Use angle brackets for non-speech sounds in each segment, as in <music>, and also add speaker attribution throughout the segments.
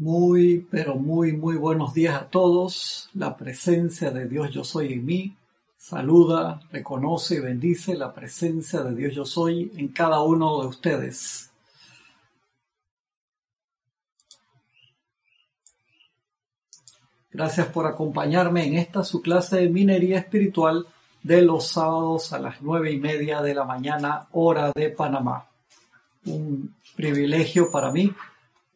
Speaker 1: Muy, pero muy, muy buenos días a todos. La presencia de Dios yo soy en mí. Saluda, reconoce y bendice la presencia de Dios yo soy en cada uno de ustedes. Gracias por acompañarme en esta su clase de minería espiritual de los sábados a las nueve y media de la mañana, hora de Panamá. Un privilegio para mí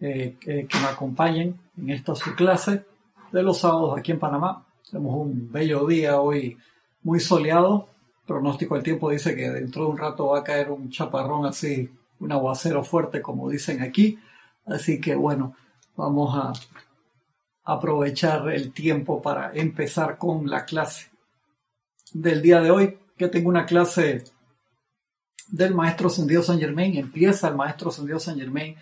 Speaker 1: eh, que, me acompañen en esta su clase de los sábados aquí en Panamá. Tenemos un bello día hoy, muy soleado. pronóstico del tiempo dice que dentro de un rato va a caer un chaparrón así, un aguacero fuerte, como dicen aquí. Así que bueno, vamos a aprovechar el tiempo para empezar con la clase del día de hoy, que tengo una clase del maestro Sendido San Germain. Empieza el maestro Sendido San Germain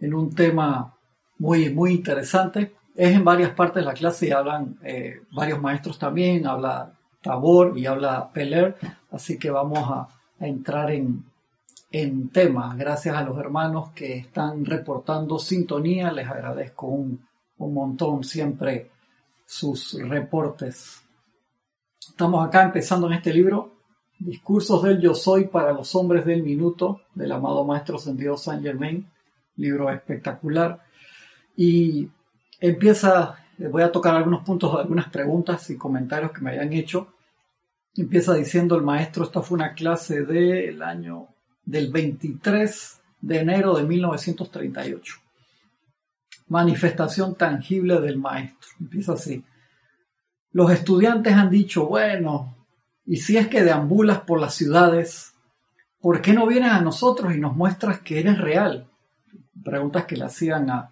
Speaker 1: en un tema muy, muy interesante. Es en varias partes de la clase y hablan eh, varios maestros también, habla Tabor y habla Peler, así que vamos a, entrar en, en tema. Gracias a los hermanos que están reportando sintonía, les agradezco un, un montón siempre sus reportes. Estamos acá empezando en este libro, Discursos del Yo Soy para los Hombres del Minuto, del amado Maestro Sendido Saint Germain libro espectacular. Y empieza, voy a tocar algunos puntos, algunas preguntas y comentarios que me hayan hecho. Empieza diciendo el maestro, esta fue una clase del año del 23 de enero de 1938. Manifestación tangible del maestro. Empieza así. Los estudiantes han dicho, bueno, y si es que deambulas por las ciudades, ¿por qué no vienes a nosotros y nos muestras que eres real? Preguntas que le hacían a,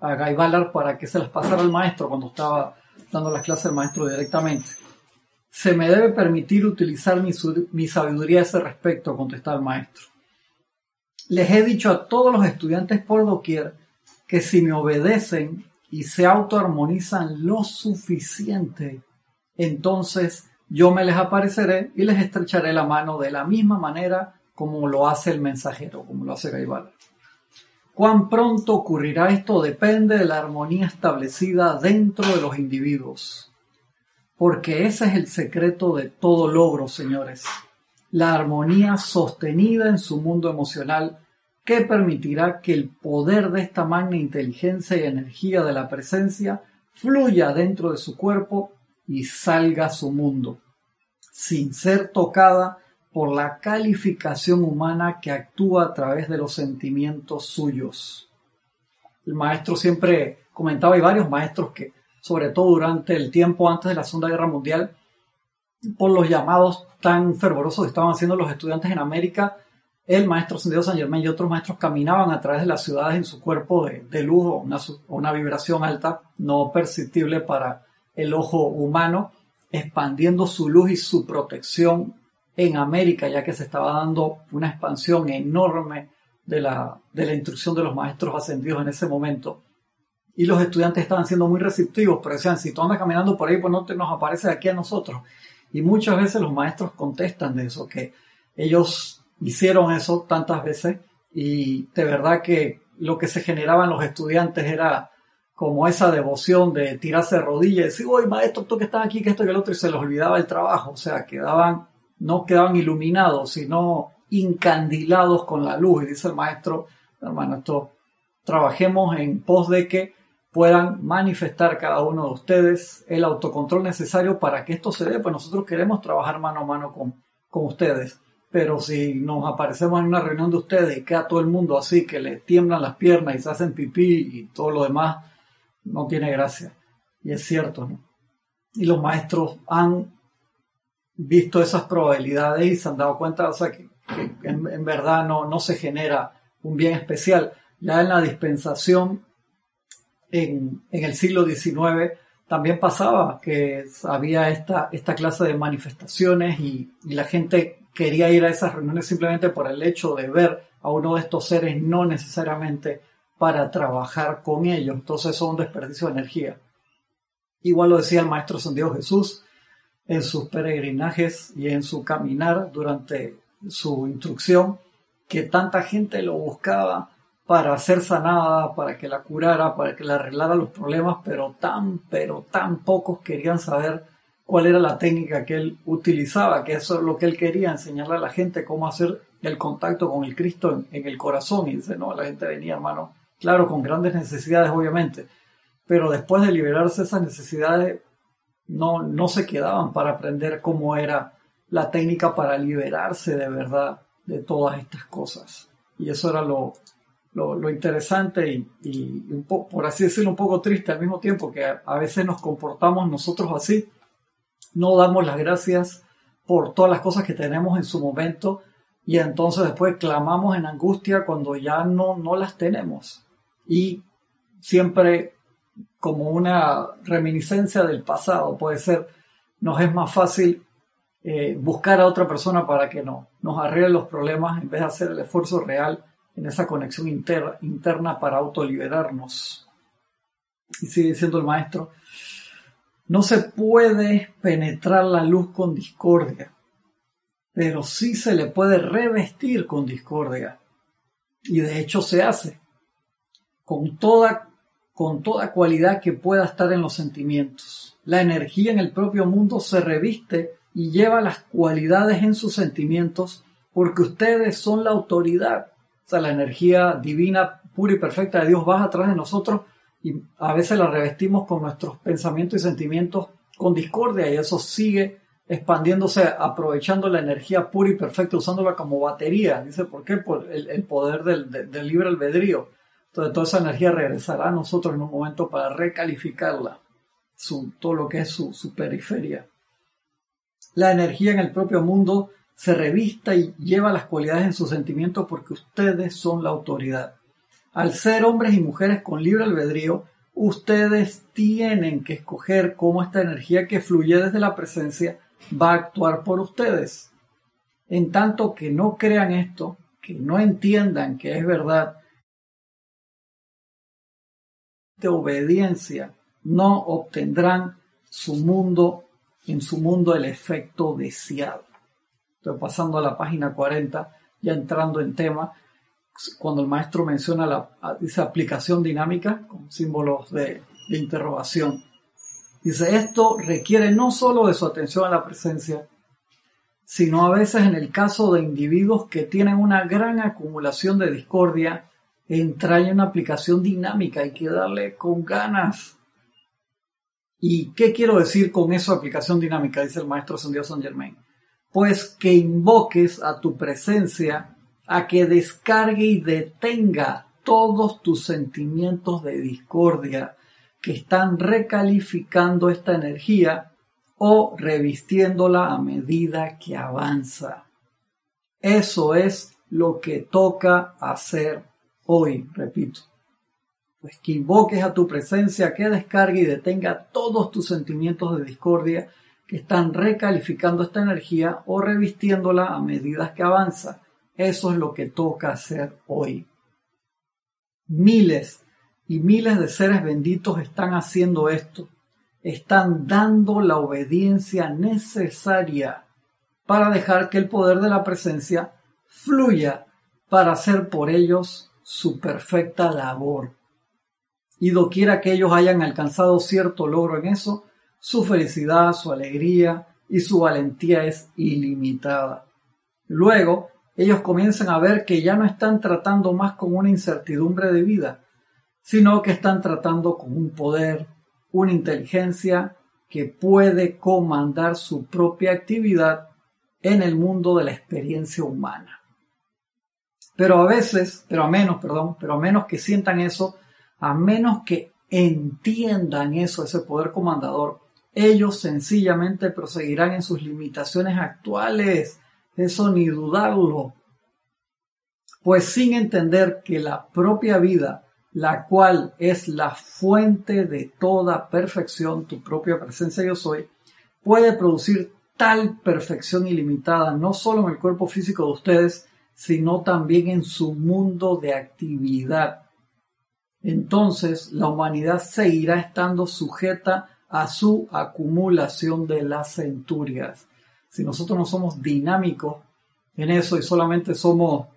Speaker 1: a Guy Ballard para que se las pasara al maestro cuando estaba dando las clases al maestro directamente. Se me debe permitir utilizar mi, mi sabiduría a ese respecto, contestaba el maestro. Les he dicho a todos los estudiantes por doquier que si me obedecen y se autoarmonizan lo suficiente, entonces yo me les apareceré y les estrecharé la mano de la misma manera como lo hace el mensajero, como lo hace Guy Ballard. Cuán pronto ocurrirá esto depende de la armonía establecida dentro de los individuos. Porque ese es el secreto de todo logro, señores. La armonía sostenida en su mundo emocional que permitirá que el poder de esta magna inteligencia y energía de la presencia fluya dentro de su cuerpo y salga a su mundo, sin ser tocada por la calificación humana que actúa a través de los sentimientos suyos. El maestro siempre comentaba, y varios maestros que, sobre todo durante el tiempo antes de la Segunda Guerra Mundial, por los llamados tan fervorosos que estaban haciendo los estudiantes en América, el maestro Sendido San Germán y otros maestros caminaban a través de las ciudades en su cuerpo de, de una vibración alta, no perceptible para el ojo humano, expandiendo su luz y su protección en América, ya que se estaba dando una expansión enorme de la, de la instrucción de los maestros ascendidos en ese momento. Y los estudiantes estaban siendo muy receptivos, pero decían, si tú andas caminando por ahí, pues no te nos aparece aquí a nosotros. Y muchas veces los maestros contestan de eso, que ellos hicieron eso tantas veces y de verdad que lo que se generaba en los estudiantes era como esa devoción de tirarse de rodillas y decir, oye maestro, tú que estás aquí, que esto y el otro, y se les olvidaba el trabajo, o sea, quedaban no quedaban iluminados, sino incandilados con la luz. Y dice el maestro, hermano, esto trabajemos en pos de que puedan manifestar cada uno de ustedes el autocontrol necesario para que esto se dé, pues nosotros queremos trabajar mano a mano con, con ustedes. Pero si nos aparecemos en una reunión de ustedes y queda todo el mundo así, que le tiemblan las piernas y se hacen pipí y todo lo demás, no tiene gracia. Y es cierto, ¿no? Y los maestros han visto esas probabilidades y se han dado cuenta, o sea, que, en, verdad no, no se genera un bien especial. Ya en la dispensación, en, en el siglo XIX, también pasaba que había esta, esta clase de manifestaciones y, y, la gente quería ir a esas reuniones simplemente por el hecho de ver a uno de estos seres, no necesariamente para trabajar con ellos. Entonces es un desperdicio de energía. Igual lo decía el Maestro San Dios Jesús, en sus peregrinajes y en su caminar durante su instrucción, que tanta gente lo buscaba para ser sanada, para que la curara, para que le arreglara los problemas, pero tan, pero tan pocos querían saber cuál era la técnica que él utilizaba, que eso es lo que él quería, enseñarle a la gente cómo hacer el contacto con el Cristo en, el corazón. Y dice, no, la gente venía, hermano, claro, con grandes necesidades, obviamente, pero después de liberarse esas necesidades, no, no se quedaban para aprender cómo era la técnica para liberarse de verdad de todas estas cosas. Y eso era lo, lo, interesante y, y un poco, por así decirlo, un poco triste al mismo tiempo, que a, veces nos comportamos nosotros así, no damos las gracias por todas las cosas que tenemos en su momento y entonces después clamamos en angustia cuando ya no, no las tenemos. Y siempre como una reminiscencia del pasado, puede ser, nos es más fácil eh, buscar a otra persona para que no, nos arregle los problemas en vez de hacer el esfuerzo real en esa conexión interna para autoliberarnos. Y sigue diciendo el maestro, no se puede penetrar la luz con discordia, pero sí se le puede revestir con discordia. Y de hecho se hace, con toda, con toda cualidad que pueda estar en los sentimientos. La energía en el propio mundo se reviste y lleva las cualidades en sus sentimientos porque ustedes son la autoridad o sea, la energía divina, pura y perfecta de Dios baja atrás de nosotros y a veces la revestimos con nuestros pensamientos y sentimientos con discordia y eso sigue expandiéndose, aprovechando la energía pura y perfecta, usándola como batería. Dice, ¿por qué? Por el, poder del, libre albedrío. Entonces, toda esa energía regresará a nosotros en un momento para recalificarla, su, todo lo que es su, su periferia. La energía en el propio mundo se revista y lleva las cualidades en sus sentimientos porque ustedes son la autoridad. Al ser hombres y mujeres con libre albedrío, ustedes tienen que escoger cómo esta energía que fluye desde la presencia va a actuar por ustedes. En tanto que no crean esto, que no entiendan que es verdad, obediencia, no obtendrán su mundo, en su mundo el efecto deseado. Estoy pasando a la página 40, ya entrando en tema, cuando el maestro menciona la dice aplicación dinámica con símbolos de, de interrogación. Dice, esto requiere no solo de su atención a la presencia, sino a veces en el caso de individuos que tienen una gran acumulación de discordia, entraña una aplicación dinámica, hay que darle con ganas. ¿Y qué quiero decir con eso, aplicación dinámica? Dice el maestro Sandido San Germain pues que invoques a tu presencia a que descargue y detenga todos tus sentimientos de discordia que están recalificando esta energía o revistiéndola a medida que avanza. Eso es lo que toca hacer hoy, repito. Pues que invoques a tu presencia, que descargue y detenga todos tus sentimientos de discordia que están recalificando esta energía o revistiéndola a medida que avanza. Eso es lo que toca hacer hoy. Miles y miles de seres benditos están haciendo esto. Están dando la obediencia necesaria para dejar que el poder de la presencia fluya para hacer por ellos su perfecta labor. Y doquiera que ellos hayan alcanzado cierto logro en eso, su felicidad, su alegría y su valentía es ilimitada. Luego, ellos comienzan a ver que ya no están tratando más con una incertidumbre de vida, sino que están tratando con un poder, una inteligencia que puede comandar su propia actividad en el mundo de la experiencia humana. Pero a veces, pero a menos, perdón, pero a menos que sientan eso, a menos que entiendan eso, ese poder comandador, ellos sencillamente proseguirán en sus limitaciones actuales. Eso ni dudarlo. Pues sin entender que la propia vida, la cual es la fuente de toda perfección, tu propia presencia yo soy, puede producir tal perfección ilimitada, no solo en el cuerpo físico de ustedes, sino también en su mundo de actividad. Entonces la humanidad seguirá estando sujeta a su acumulación de las centurias. Si nosotros no somos dinámicos en eso y solamente somos,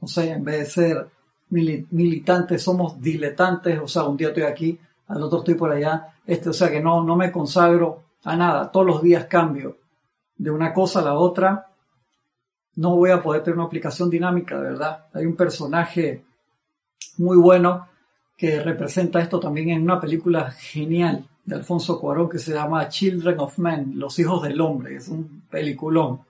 Speaker 1: no sé, en vez de ser militantes, somos diletantes, o sea, un día estoy aquí, al otro estoy por allá, este, o sea que no, no me consagro a nada, todos los días cambio de una cosa a la otra, no voy a poder tener una aplicación dinámica, de verdad. Hay un personaje muy bueno que representa esto también en una película genial de Alfonso Cuarón que se llama Children of Men, Los Hijos del Hombre, es un peliculón,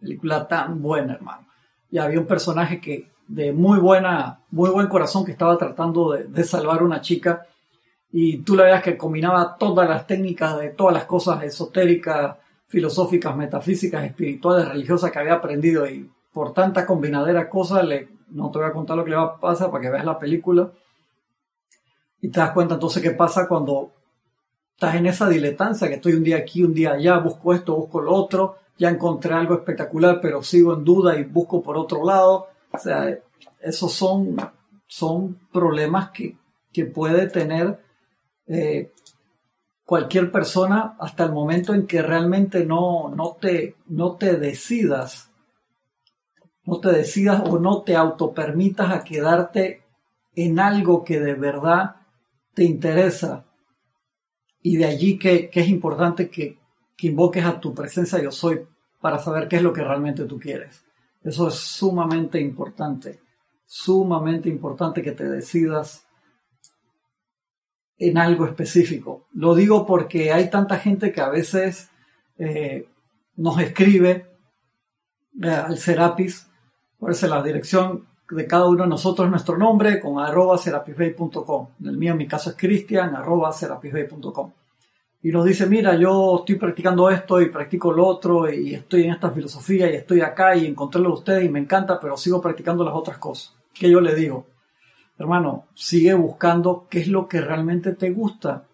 Speaker 1: película tan buena, hermano. Y había un personaje que de muy buena, muy buen corazón que estaba tratando de, de salvar a una chica y tú la veías que combinaba todas las técnicas de todas las cosas esotéricas, filosóficas, metafísicas, espirituales, religiosas que había aprendido y por tanta combinadera cosas, le, no te voy a contar lo que le va a pasar para que veas la película y te das cuenta entonces qué pasa cuando estás en esa diletancia, que estoy un día aquí, un día allá, busco esto, busco lo otro, ya encontré algo espectacular, pero sigo en duda y busco por otro lado. O sea, esos son, son problemas que, que puede tener eh, cualquier persona hasta el momento en que realmente no, no, te, no te decidas, no te decidas o no te autopermitas a quedarte en algo que de verdad te interesa y de allí que, es importante que, que, invoques a tu presencia yo soy para saber qué es lo que realmente tú quieres. Eso es sumamente importante, sumamente importante que te decidas en algo específico. Lo digo porque hay tanta gente que a veces eh, nos escribe eh, al Serapis, por eso la dirección de cada uno de nosotros nuestro nombre con arroba serapisbay.com. El mío, en mi caso es cristian, arroba serapisbay.com. Y nos dice, mira, yo estoy practicando esto y practico lo otro y estoy en esta filosofía y estoy acá y encontré lo de ustedes y me encanta, pero sigo practicando las otras cosas. ¿Qué yo le digo? Hermano, sigue buscando qué es lo que realmente te gusta.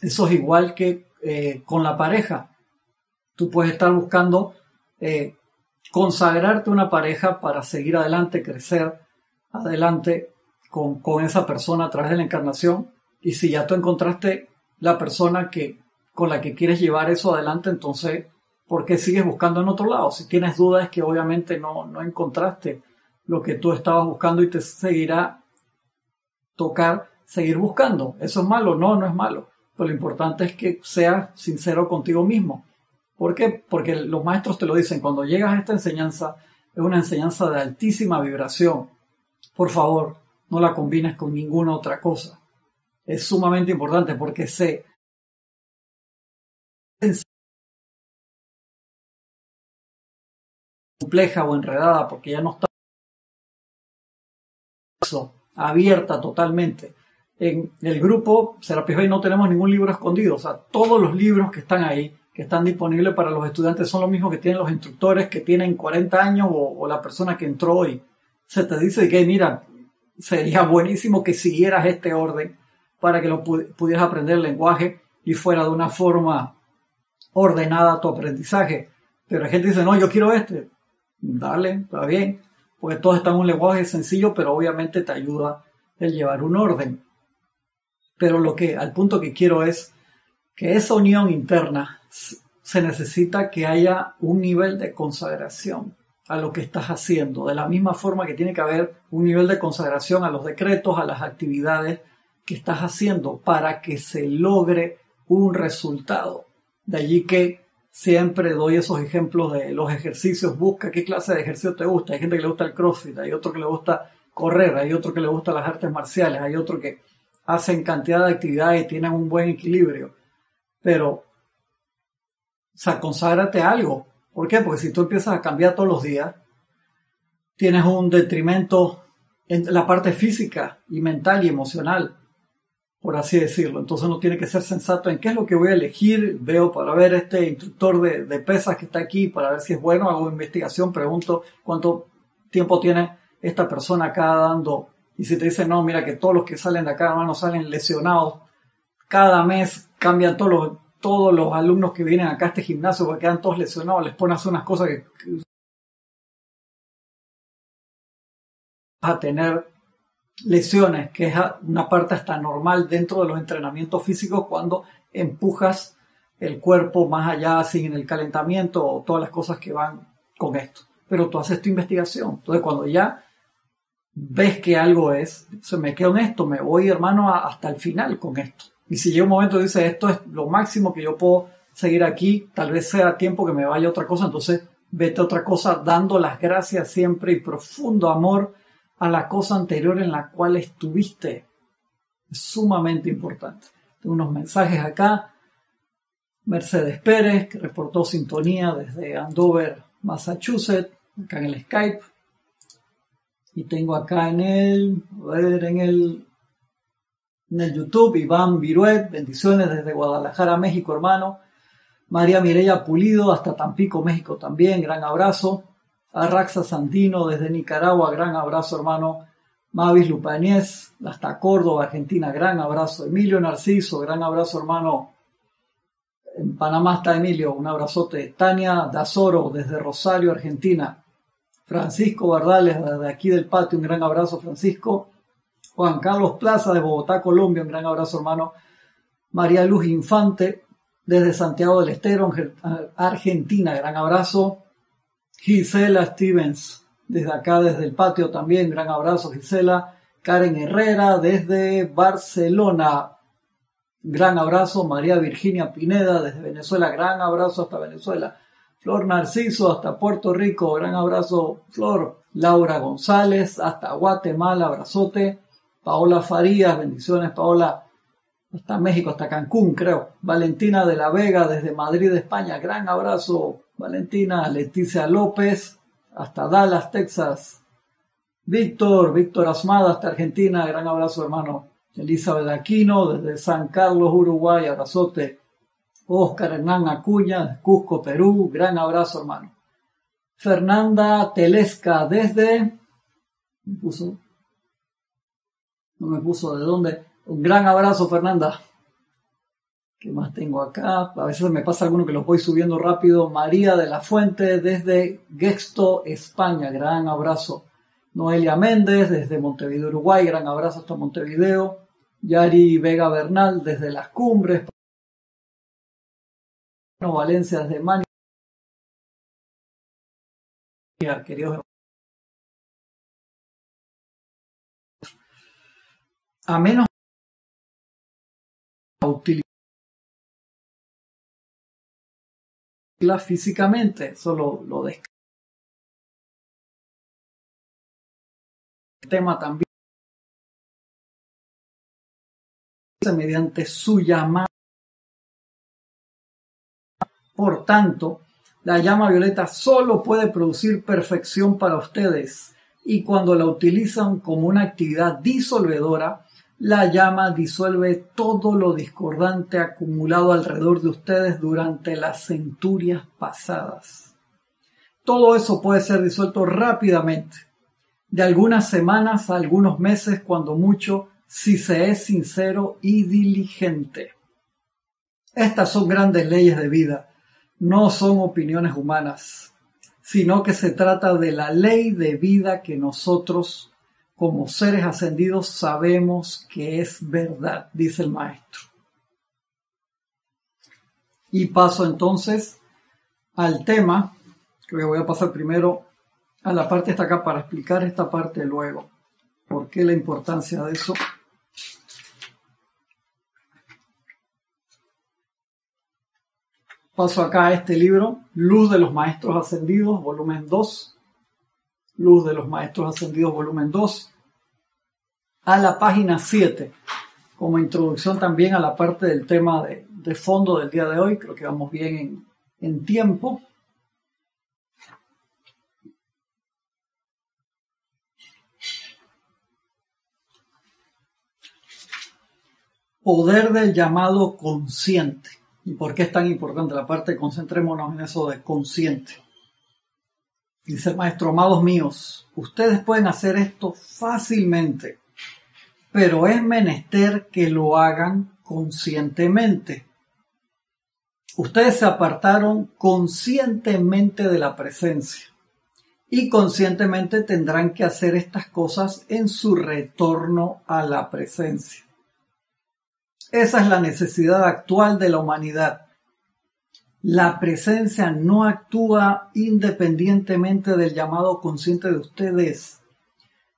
Speaker 1: Eso es igual que eh, con la pareja. Tú puedes estar buscando eh, consagrarte una pareja para seguir adelante, crecer adelante con, esa persona a través de la encarnación. Y si ya tú encontraste la persona que, con la que quieres llevar eso adelante, entonces, ¿por qué sigues buscando en otro lado? Si tienes dudas es que obviamente no, no encontraste lo que tú estabas buscando y te seguirá tocar seguir buscando. ¿Eso es malo? No, no es malo. Pero lo importante es que seas sincero contigo mismo. ¿Por qué? Porque los maestros te lo dicen, cuando llegas a esta enseñanza, es una enseñanza de altísima vibración. Por favor, no la combines con ninguna otra cosa. Es sumamente importante porque sé compleja o enredada porque ya no está abierta totalmente. En el grupo Serapis Bay no tenemos ningún libro escondido, o sea, todos los libros que están ahí que están disponibles para los estudiantes son los mismos que tienen los instructores que tienen 40 años o, la persona que entró y se te dice que, mira, sería buenísimo que siguieras este orden para que lo pudieras aprender el lenguaje y fuera de una forma ordenada tu aprendizaje. Pero la gente dice, no, yo quiero este. Dale, está bien. Porque todos están en un lenguaje sencillo, pero obviamente te ayuda el llevar un orden. Pero lo que, al punto que quiero es que esa unión interna se necesita que haya un nivel de consagración a lo que estás haciendo, de la misma forma que tiene que haber un nivel de consagración a los decretos, a las actividades que estás haciendo para que se logre un resultado. De allí que siempre doy esos ejemplos de los ejercicios, busca qué clase de ejercicio te gusta. Hay gente que le gusta el crossfit, hay otro que le gusta correr, hay otro que le gusta las artes marciales, hay otro que hacen cantidad de actividades y tienen un buen equilibrio pero, o conságrate algo. ¿Por qué? Porque si tú empiezas a cambiar todos los días, tienes un detrimento en la parte física y mental y emocional, por así decirlo. Entonces uno tiene que ser sensato en qué es lo que voy a elegir. Veo para ver este instructor de, pesas que está aquí, para ver si es bueno, hago investigación, pregunto cuánto tiempo tiene esta persona acá dando. Y si te dicen, no, mira que todos los que salen de acá, hermano, salen lesionados cada mes cambian todos los, todos los alumnos que vienen acá a este gimnasio porque quedan todos lesionados, les pones unas cosas que, a tener lesiones, que es una parte hasta normal dentro de los entrenamientos físicos cuando empujas el cuerpo más allá sin el calentamiento o todas las cosas que van con esto. Pero tú haces tu investigación. Entonces cuando ya ves que algo es, se me quedo en esto, me voy hermano hasta el final con esto. Y si llega un momento y dice esto es lo máximo que yo puedo seguir aquí, tal vez sea tiempo que me vaya otra cosa, entonces vete a otra cosa dando las gracias siempre y profundo amor a la cosa anterior en la cual estuviste. Es sumamente importante. Tengo unos mensajes acá. Mercedes Pérez, que reportó sintonía desde Andover, Massachusetts, acá en el Skype. Y tengo acá en el, a ver, en el, en el YouTube, Iván Viruet, bendiciones desde Guadalajara, México, hermano. María Mireya Pulido, hasta Tampico, México también, gran abrazo. Arraxa Santino desde Nicaragua, gran abrazo hermano. Mavis Lupañez, hasta Córdoba, Argentina, gran abrazo. Emilio Narciso, gran abrazo hermano. En Panamá está Emilio, un abrazote. Tania Dazoro desde Rosario, Argentina. Francisco Bardales desde aquí del patio, un gran abrazo Francisco. Juan Carlos Plaza de Bogotá, Colombia, un gran abrazo hermano. María Luz Infante desde Santiago del Estero, Argentina, gran abrazo. Gisela Stevens, desde acá, desde el patio también, gran abrazo Gisela. Karen Herrera, desde Barcelona, gran abrazo. María Virginia Pineda, desde Venezuela, gran abrazo hasta Venezuela. Flor Narciso, hasta Puerto Rico, gran abrazo, Flor. Laura González, hasta Guatemala, abrazote. Paola Farías, bendiciones, Paola. Hasta México, hasta Cancún, creo. Valentina de la Vega, desde Madrid, España, gran abrazo. Valentina, Leticia López, hasta Dallas, Texas. Víctor, Víctor Asmada, hasta Argentina, gran abrazo hermano. Elizabeth Aquino, desde San Carlos, Uruguay, abrazote. Oscar Hernán Acuña, Cusco, Perú, gran abrazo hermano. Fernanda Telesca, desde... Me puso... No me puso de dónde. Un gran abrazo, Fernanda. ¿Qué más tengo acá? A veces me pasa alguno que los voy subiendo rápido. María de la Fuente desde Gesto, España. Gran abrazo. Noelia Méndez desde Montevideo, Uruguay. Gran abrazo hasta Montevideo. Yari Vega Bernal desde Las Cumbres. Valencia desde Mani. Queridos a menos utilizar físicamente, solo lo descarga. El tema también mediante su llama. Por tanto, la llama violeta solo puede producir perfección para ustedes y cuando la utilizan como una actividad disolvedora, la llama disuelve todo lo discordante acumulado alrededor de ustedes durante las centurias pasadas. Todo eso puede ser disuelto rápidamente, de algunas semanas a algunos meses, cuando mucho, si se es sincero y diligente. Estas son grandes leyes de vida, no son opiniones humanas, sino que se trata de la ley de vida que nosotros como seres ascendidos sabemos que es verdad, dice el maestro. Y paso entonces al tema, que voy a pasar primero a la parte esta acá para explicar esta parte luego. ¿Por qué la importancia de eso? Paso acá a este libro, Luz de los Maestros Ascendidos, volumen 2, Luz de los Maestros Ascendidos, volumen 2, a la página 7, como introducción también a la parte del tema de, fondo del día de hoy. Creo que vamos bien en, en tiempo. Poder del llamado consciente. ¿Y por qué es tan importante la parte? Concentrémonos en eso de consciente. Dice el maestro, amados míos, ustedes pueden hacer esto fácilmente, pero es menester que lo hagan conscientemente. Ustedes se apartaron conscientemente de la presencia y conscientemente tendrán que hacer estas cosas en su retorno a la presencia. Esa es la necesidad actual de la humanidad la presencia no actúa independientemente del llamado consciente de ustedes.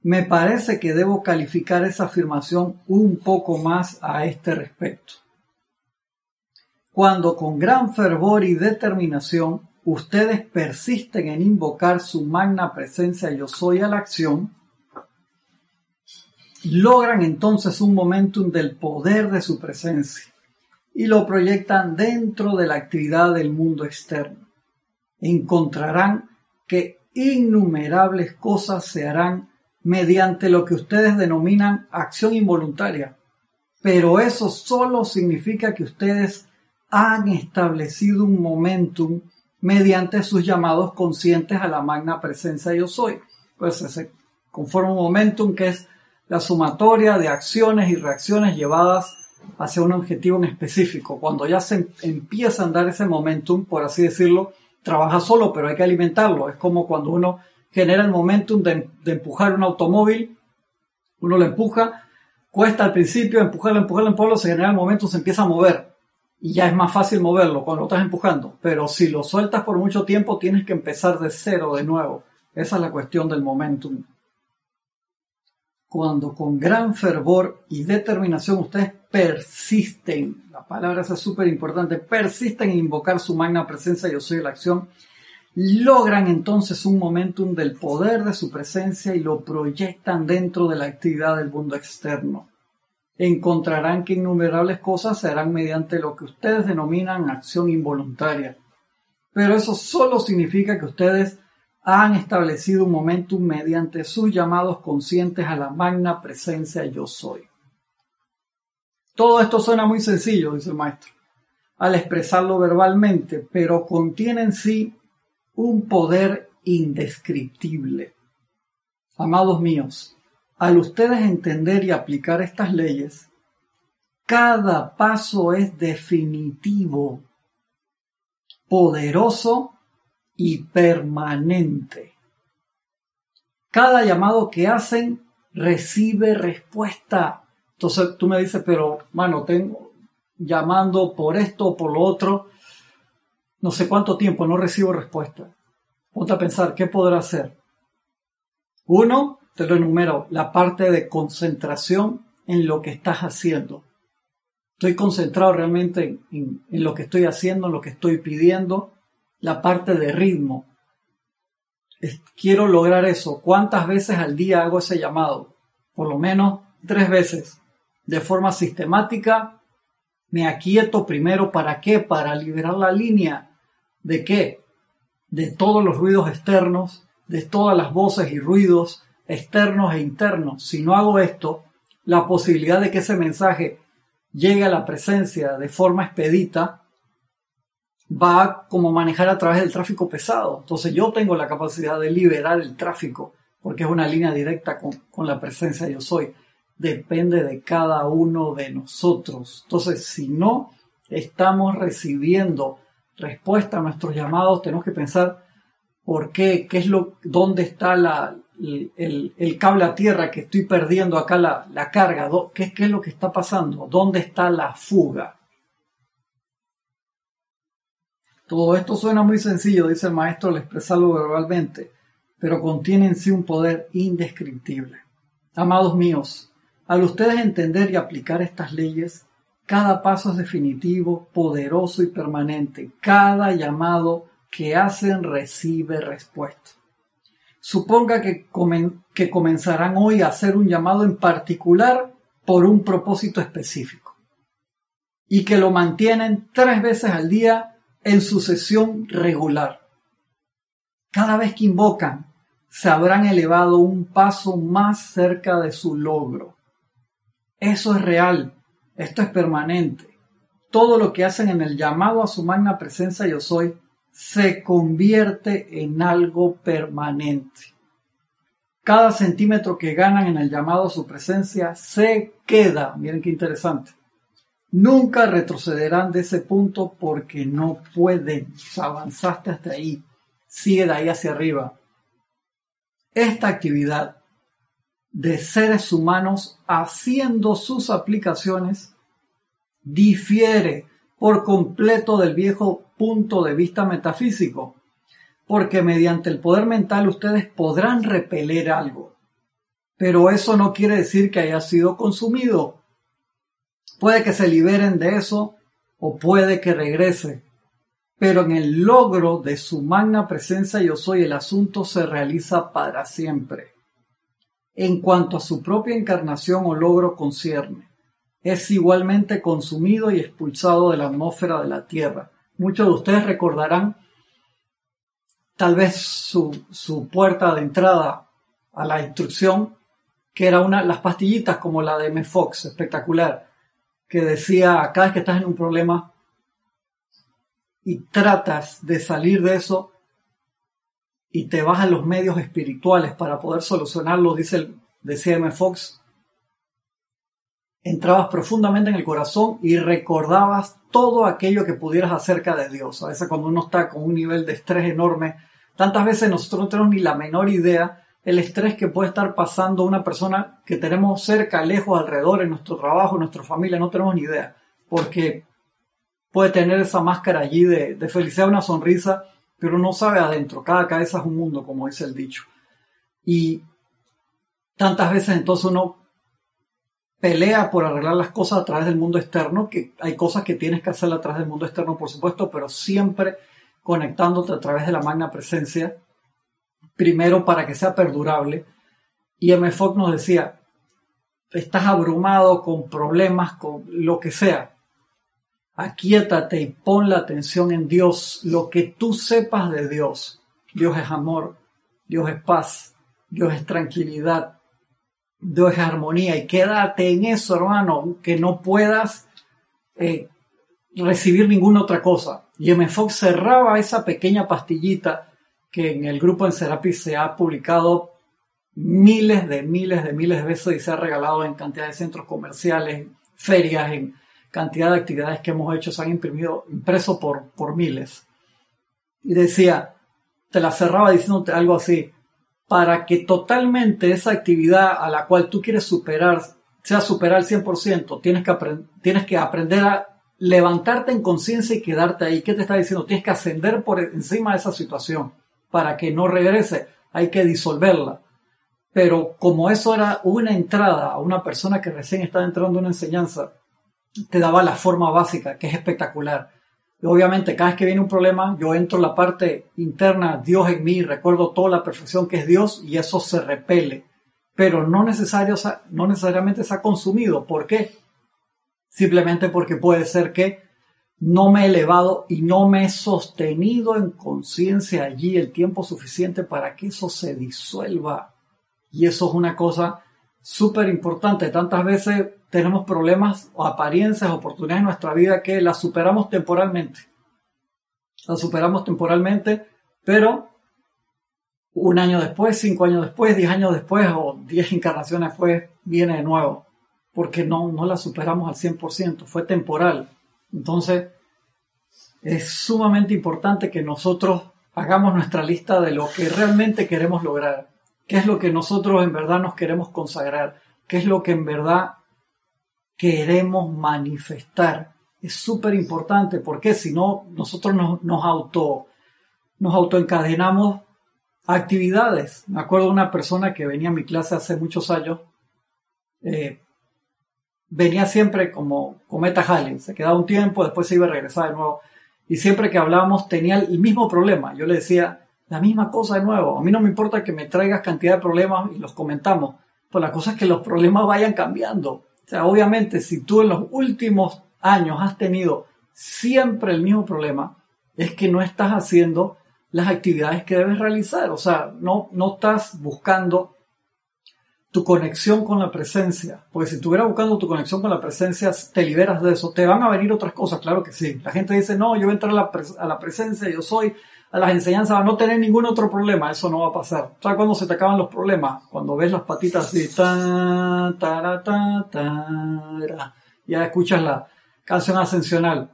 Speaker 1: me parece que debo calificar esa afirmación un poco más a este respecto. Cuando con gran fervor y determinación ustedes persisten en invocar su magna presencia yo soy a la acción, logran entonces un momentum del poder de su presencia y lo proyectan dentro de la actividad del mundo externo. Encontrarán que innumerables cosas se harán mediante lo que ustedes denominan acción involuntaria, pero eso solo significa que ustedes han establecido un momentum mediante sus llamados conscientes a la magna presencia yo soy. Pues se conforma un momentum que es la sumatoria de acciones y reacciones llevadas hacia un objetivo en específico. Cuando ya se empieza a dar ese momentum, por así decirlo, trabaja solo, pero hay que alimentarlo. Es como cuando uno genera el momentum de, de empujar un automóvil, uno lo empuja, cuesta al principio empujarlo, empujarlo, empujarlo, se genera el momentum, se empieza a mover y ya es más fácil moverlo cuando lo estás empujando. Pero si lo sueltas por mucho tiempo, tienes que empezar de cero de nuevo. Esa es la cuestión del momentum. Cuando con gran fervor y determinación ustedes persisten, la palabra es súper importante, persisten en invocar su magna presencia, yo soy la acción, logran entonces un momentum del poder de su presencia y lo proyectan dentro de la actividad del mundo externo encontrarán que innumerables cosas se harán mediante lo que ustedes denominan acción involuntaria. Pero eso solo significa que ustedes han establecido un momentum mediante sus llamados conscientes a la magna presencia yo soy. Todo esto suena muy sencillo, dice el maestro, al expresarlo verbalmente, pero contiene en sí un poder indescriptible. Amados míos, al ustedes entender y aplicar estas leyes, cada paso es definitivo, poderoso y permanente. Cada llamado que hacen recibe respuesta. Entonces tú me dices, pero mano, tengo llamando por esto o por lo otro, no sé cuánto tiempo, no recibo respuesta. Ponte a pensar, ¿qué podrá hacer? Uno, te lo enumero, la parte de concentración en lo que estás haciendo. Estoy concentrado realmente en, lo que estoy haciendo, en lo que estoy pidiendo, la parte de ritmo. quiero lograr eso. ¿Cuántas veces al día hago ese llamado? Por lo menos tres veces. De forma sistemática, me aquieto primero. ¿Para qué? Para liberar la línea. ¿De qué? De todos los ruidos externos, de todas las voces y ruidos, externos e internos. Si no hago esto, la posibilidad de que ese mensaje llegue a la presencia de forma expedita va como manejar a través del tráfico pesado. Entonces yo tengo la capacidad de liberar el tráfico porque es una línea directa con, con la presencia yo soy. Depende de cada uno de nosotros. Entonces si no estamos recibiendo respuesta a nuestros llamados, tenemos que pensar por qué, qué es lo, dónde está la, el, cable a tierra que estoy perdiendo acá la, carga, ¿qué, ¿qué es lo que está pasando? ¿Dónde está la fuga? Todo esto suena muy sencillo, dice el maestro al expresarlo verbalmente, pero contiene en sí un poder indescriptible. Amados míos, al ustedes entender y aplicar estas leyes, cada paso es definitivo, poderoso y permanente. Cada llamado que hacen recibe respuesta. Suponga que, que comenzarán hoy a hacer un llamado en particular por un propósito específico y que lo mantienen tres veces al día en su sesión regular. Cada vez que invocan, se habrán elevado un paso más cerca de su logro. Eso es real, esto es permanente. Todo lo que hacen en el llamado a su magna presencia yo soy se convierte en algo permanente. Cada centímetro que ganan en el llamado a su presencia se queda. Miren qué interesante. Nunca retrocederán de ese punto porque no pueden. avanzaste hasta ahí. Sigue de ahí hacia arriba. Esta actividad de seres humanos haciendo sus aplicaciones difiere por completo del viejo punto de vista metafísico, porque mediante el poder mental ustedes podrán repeler algo, Pero eso no quiere decir que haya sido consumido. Puede que se liberen de eso o puede que regrese. Pero en el logro de su magna presencia yo soy, el asunto se realiza para siempre. En cuanto a su propia encarnación o logro concierne, es igualmente consumido y expulsado de la atmósfera de la Tierra. Muchos de ustedes recordarán tal vez su, su puerta de entrada a la instrucción, que era una, las pastillitas como la de M. Fox, espectacular, que decía, cada vez que estás en un problema y tratas de salir de eso y te vas a los medios espirituales para poder solucionarlo, dice decía M. Fox, entrabas profundamente en el corazón y recordabas todo aquello que pudieras acerca de Dios. A veces cuando uno está con un nivel de estrés enorme, tantas veces nosotros no tenemos ni la menor idea el estrés que puede estar pasando una persona que tenemos cerca, lejos, alrededor, en nuestro trabajo, en nuestra familia, no tenemos ni idea, porque puede tener esa máscara allí de, de felicidad, una sonrisa, pero no sabe adentro, cada cabeza es un mundo, como dice el dicho. Y tantas veces entonces uno pelea por arreglar las cosas a través del mundo externo, que hay cosas que tienes que hacer a través del mundo externo, por supuesto, pero siempre conectándote a través de la magna presencia, primero para que sea perdurable. Y M. Fox nos decía, estás abrumado con problemas, con lo que sea. Aquíétate y pon la atención en Dios, lo que tú sepas de Dios. Dios es amor, Dios es paz, Dios es tranquilidad, Dios es armonía. Y quédate en eso, hermano, que no puedas eh, recibir ninguna otra cosa. Y M. Fox cerraba esa pequeña pastillita que en el grupo en Serapis se ha publicado miles de miles de miles de veces y se ha regalado en cantidad de centros comerciales, ferias, en cantidad de actividades que hemos hecho, se han imprimido, impreso por, por miles. Y decía, te la cerraba diciéndote algo así, para que totalmente esa actividad a la cual tú quieres superar sea superar al 100%, tienes que, tienes que aprender a levantarte en conciencia y quedarte ahí. ¿Qué te está diciendo? Tienes que ascender por encima de esa situación para que no regrese. Hay que disolverla. Pero como eso era una entrada a una persona que recién estaba entrando en una enseñanza, te daba la forma básica, que es espectacular. Y obviamente, cada vez que viene un problema, yo entro en la parte interna, Dios en mí, recuerdo toda la perfección que es Dios y eso se repele. Pero no, no necesariamente se ha consumido. ¿Por qué? Simplemente porque puede ser que no me he elevado y no me he sostenido en conciencia allí el tiempo suficiente para que eso se disuelva. Y eso es una cosa súper importante. Tantas veces tenemos problemas o apariencias, oportunidades en nuestra vida que las superamos temporalmente. Las superamos temporalmente, pero un año después, cinco años después, diez años después o diez encarnaciones después viene de nuevo. Porque no, no la superamos al 100%, fue temporal entonces, es sumamente importante que nosotros hagamos nuestra lista de lo que realmente queremos lograr, qué es lo que nosotros en verdad nos queremos consagrar, qué es lo que en verdad queremos manifestar. Es súper importante porque si no, nosotros nos, auto, nos autoencadenamos actividades. Me acuerdo de una persona que venía a mi clase hace muchos años, eh, venía siempre como cometa Halley, se quedaba un tiempo, después se iba a regresar de nuevo. Y siempre que hablábamos tenía el mismo problema. Yo le decía, la misma cosa de nuevo. A mí no me importa que me traigas cantidad de problemas y los comentamos. Pues la cosa es que los problemas vayan cambiando. O sea, obviamente, si tú en los últimos años has tenido siempre el mismo problema, es que no estás haciendo las actividades que debes realizar. O sea, no, no estás buscando tu conexión con la presencia. Porque si estuvieras buscando tu conexión con la presencia, te liberas de eso. Te van a venir otras cosas, claro que sí. La gente dice, no, yo voy a entrar a la, a la presencia, yo soy, a las enseñanzas, a no tener ningún otro problema. Eso no va a pasar. ¿Sabes cuándo se te acaban los problemas? Cuando ves las patitas así, ta, ta, ta, ta, ya escuchas la canción ascensional.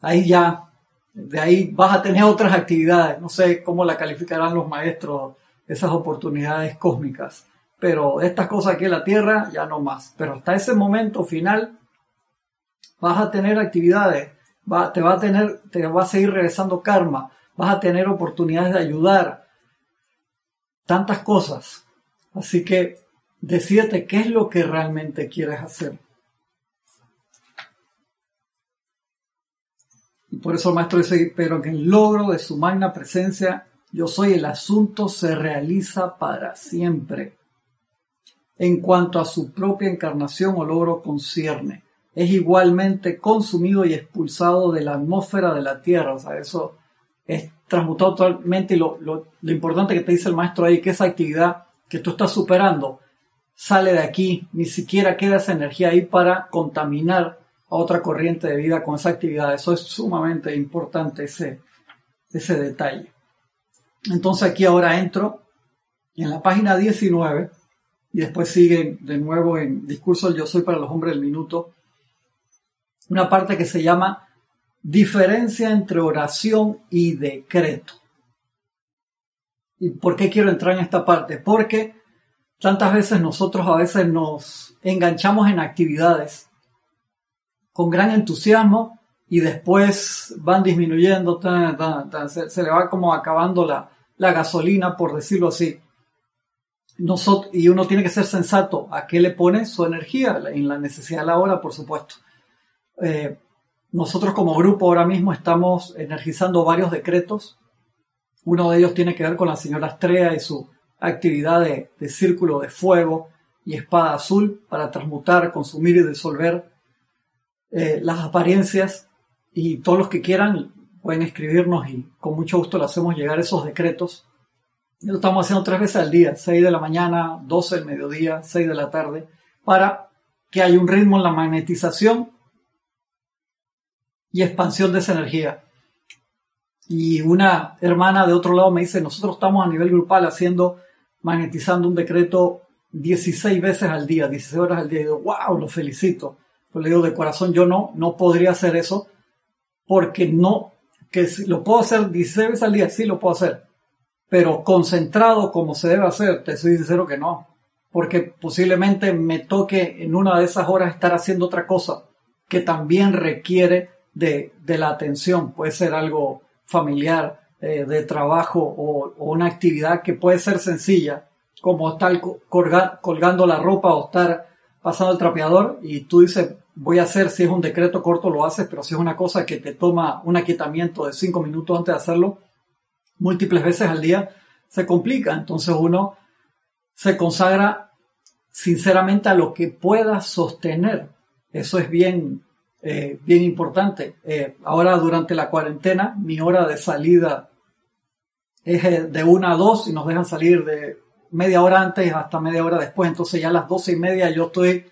Speaker 1: Ahí ya, de ahí vas a tener otras actividades. No sé cómo la calificarán los maestros, esas oportunidades cósmicas pero estas cosas aquí en la tierra ya no más. Pero hasta ese momento final vas a tener actividades, te va a tener, te va a seguir regresando karma, vas a tener oportunidades de ayudar, tantas cosas. Así que decídete qué es lo que realmente quieres hacer. Y por eso el maestro dice, pero que el logro de su magna presencia, yo soy el asunto, se realiza para siempre. En cuanto a su propia encarnación o logro concierne, es igualmente consumido y expulsado de la atmósfera de la Tierra. O sea, eso es transmutado totalmente y lo, lo, importante que te dice el maestro ahí, que esa actividad que tú estás superando sale de aquí, ni siquiera queda esa energía ahí para contaminar a otra corriente de vida con esa actividad. Eso es sumamente importante, ese, ese detalle. Entonces aquí ahora entro en la página 19 y después sigue de nuevo en Discurso Yo Soy para los Hombres del Minuto, una parte que se llama Diferencia entre oración y decreto. ¿Y por qué quiero entrar en esta parte? Porque tantas veces nosotros a veces nos enganchamos en actividades con gran entusiasmo y después van disminuyendo, se, le va como acabando la, gasolina, por decirlo así. Y uno tiene que ser sensato a qué le pone su energía en la necesidad de la hora, por supuesto. Eh, nosotros como grupo ahora mismo estamos energizando varios decretos. Uno de ellos tiene que ver con la señora Estrella y su actividad de, de círculo de fuego y espada azul para transmutar, consumir y disolver eh, las apariencias y todos los que quieran pueden escribirnos y con mucho gusto le hacemos llegar esos decretos. Lo estamos haciendo tres veces al día, 6 de la mañana, 12 del mediodía, 6 de la tarde, para que haya un ritmo en la magnetización y expansión de esa energía. Y una hermana de otro lado me dice, nosotros estamos a nivel grupal haciendo, magnetizando un decreto 16 veces al día, 16 horas al día. Y digo, wow, lo felicito. Pues le digo de corazón, yo no, no podría hacer eso porque no, que lo puedo hacer 16 veces al día, sí lo puedo hacer, pero concentrado como se debe hacer, te soy sincero que no, porque posiblemente me toque en una de esas horas estar haciendo otra cosa que también requiere de, de la atención, puede ser algo familiar, eh, de trabajo o, una actividad que puede ser sencilla, como estar colgando la ropa o estar pasando el trapeador y tú dices, voy a hacer, si es un decreto corto lo haces, pero si es una cosa que te toma un aquietamiento de cinco minutos antes de hacerlo, múltiples veces al día, se complica. Entonces uno se consagra sinceramente a lo que pueda sostener. Eso es bien, eh, bien importante. Eh, ahora durante la cuarentena, mi hora de salida es eh, de una a dos y nos dejan salir de media hora antes hasta media hora después. Entonces ya a las doce y media yo estoy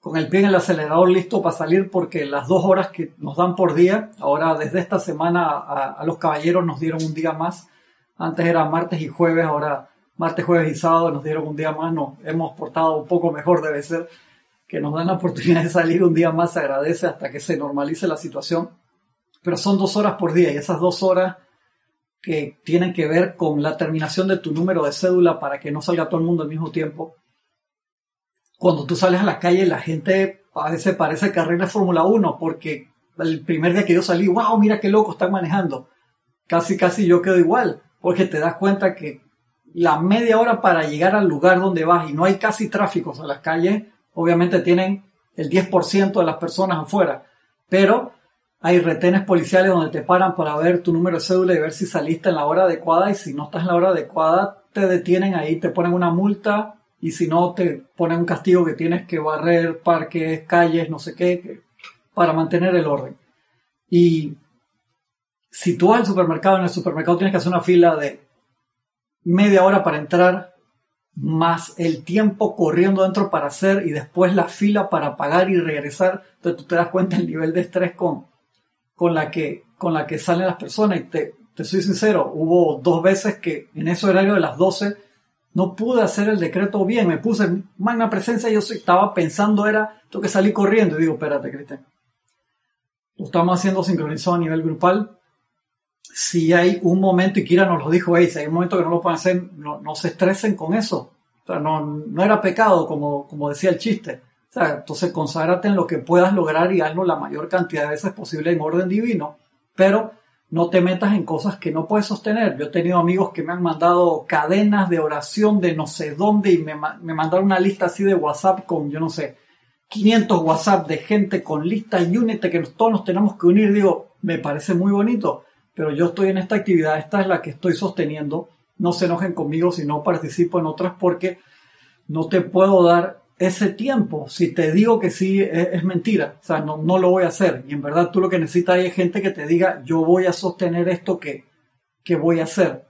Speaker 1: con el pie en el acelerador listo para salir porque las dos horas que nos dan por día, ahora desde esta semana a, los caballeros nos dieron un día más. Antes era martes y jueves, ahora martes, jueves y sábado nos dieron un día más. Nos hemos portado un poco mejor, debe ser. Que nos dan la <laughs> oportunidad de salir un día más, se agradece hasta que se normalice la situación. Pero son dos horas por día y esas dos horas que tienen que ver con la terminación de tu número de cédula para que no salga todo el mundo al mismo tiempo. Cuando tú sales a la calle, la gente a veces parece carrera de Fórmula 1, porque el primer día que yo salí, wow, mira qué loco están manejando. Casi, casi yo quedo igual, porque te das cuenta que la media hora para llegar al lugar donde vas y no hay casi tráfico, o las calles obviamente tienen el 10% de las personas afuera, pero hay retenes policiales donde te paran para ver tu número de cédula y ver si saliste en la hora adecuada y si no estás en la hora adecuada te detienen ahí, te ponen una multa y si no te ponen un castigo que tienes que barrer parques, calles, no sé qué, para mantener el orden. Y si tú vas al supermercado, en el supermercado tienes que hacer una fila de media hora para entrar, más el tiempo corriendo dentro para hacer y después la fila para pagar y regresar, entonces tú te das cuenta del nivel de estrés con, con la que, con la que salen las personas. Y te, te soy sincero, hubo dos veces que en ese horario de las 12 no pude hacer el decreto bien. Me puse en magna presencia y yo estaba pensando, era, tengo que salir corriendo. Y digo, espérate, Cristian. Lo estamos haciendo sincronizado a nivel grupal. Si hay un momento, y Kira nos lo dijo, ahí, si hay un momento que no lo pueden hacer, no, se estresen con eso. O sea, no, era pecado, como, decía el chiste entonces conságrate en lo que puedas lograr y hazlo la mayor cantidad de veces posible en orden divino, pero no te metas en cosas que no puedes sostener. Yo he tenido amigos que me han mandado cadenas de oración de no sé dónde y me, me mandaron una lista así de WhatsApp con, yo no sé, 500 WhatsApp de gente con listas Unity que todos nos tenemos que unir. Digo, me parece muy bonito, pero yo estoy en esta actividad, esta es la que estoy sosteniendo. No se enojen conmigo si no participo en otras porque no te puedo dar ese tiempo. Si te digo que sí, es, mentira. O sea, no, no, lo voy a hacer. Y en verdad tú lo que necesitas es gente que te diga, yo voy a sostener esto que, que voy a hacer.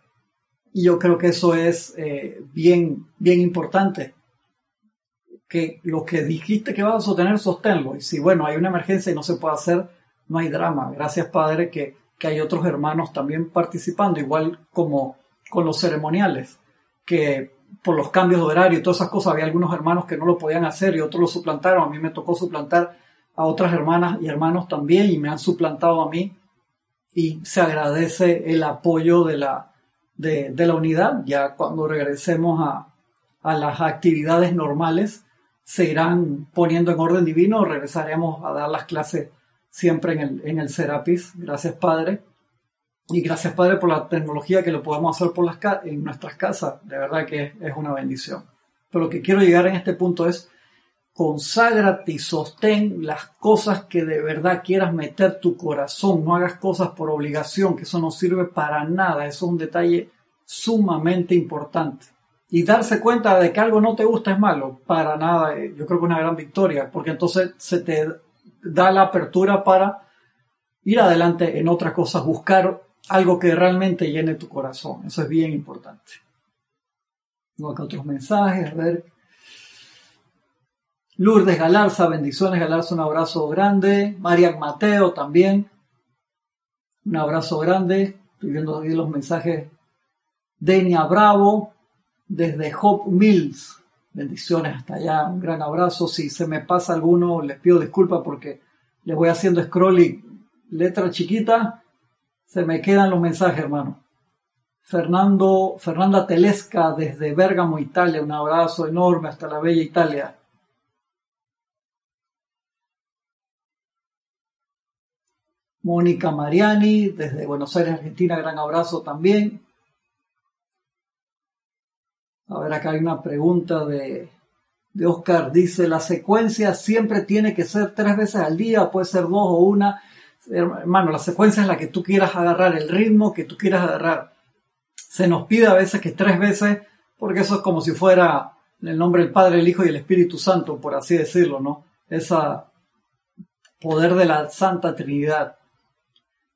Speaker 1: Y yo creo que eso es eh, bien, bien importante. Que lo que dijiste que vas a sostener, sosténlo. Y si, bueno, hay una emergencia y no se puede hacer, no hay drama. Gracias, Padre, que, que hay otros hermanos también participando, igual como con los ceremoniales, que por los cambios de horario y todas esas cosas, había algunos hermanos que no lo podían hacer y otros lo suplantaron. A mí me tocó suplantar a otras hermanas y hermanos también y me han suplantado a mí y se agradece el apoyo de la, de, la unidad. Ya cuando regresemos a, a, las actividades normales, se irán poniendo en orden divino, regresaremos a dar las clases siempre en el, en el Serapis. Gracias Padre. Y gracias, Padre, por la tecnología que lo podemos hacer por las en nuestras casas. De verdad que es una bendición. Pero lo que quiero llegar en este punto es, conságrate y sostén las cosas que de verdad quieras meter tu corazón. No hagas cosas por obligación, que eso no sirve para nada. Eso es un detalle sumamente importante. Y darse cuenta de que algo no te gusta es malo, para nada. Yo creo que es una gran victoria, porque entonces se te da la apertura para ir adelante en otras cosas, buscar algo que realmente llene tu corazón. Eso es bien importante. Luego acá otros mensajes, ver. Lourdes Galarza, bendiciones Galarza, un abrazo grande. Marian Mateo también, un abrazo grande. Estoy viendo aquí los mensajes. Denia Bravo, desde Hope Mills, bendiciones hasta allá, un gran abrazo. Si se me pasa alguno, les pido disculpas porque les voy haciendo scroll y letra chiquita se me quedan los mensajes, hermano. Fernando, Fernanda Telesca desde Bérgamo, Italia, un abrazo enorme hasta la bella Italia. Mónica Mariani desde Buenos Aires, Argentina, gran abrazo también. A ver, acá hay una pregunta de, de Oscar. Dice, la secuencia siempre tiene que ser tres veces al día, puede ser dos o una hermano, la secuencia es la que tú quieras agarrar, el ritmo que tú quieras agarrar. Se nos pide a veces que tres veces, porque eso es como si fuera el nombre del Padre, el Hijo y el Espíritu Santo, por así decirlo, ¿no? Ese poder de la Santa Trinidad.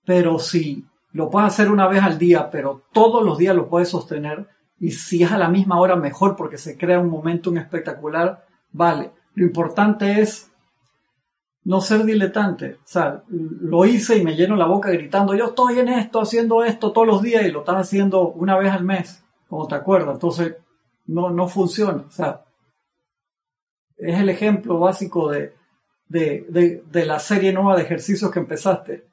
Speaker 1: Pero si lo puedes hacer una vez al día, pero todos los días lo puedes sostener, y si es a la misma hora, mejor, porque se crea un momentum espectacular, vale. Lo importante es no ser diletante. O sea, lo hice y me lleno la boca gritando, yo estoy en esto, haciendo esto todos los días y lo estás haciendo una vez al mes, como te acuerdas. Entonces, no, no funciona. O sea, es el ejemplo básico de, de, de, la serie nueva de ejercicios que empezaste.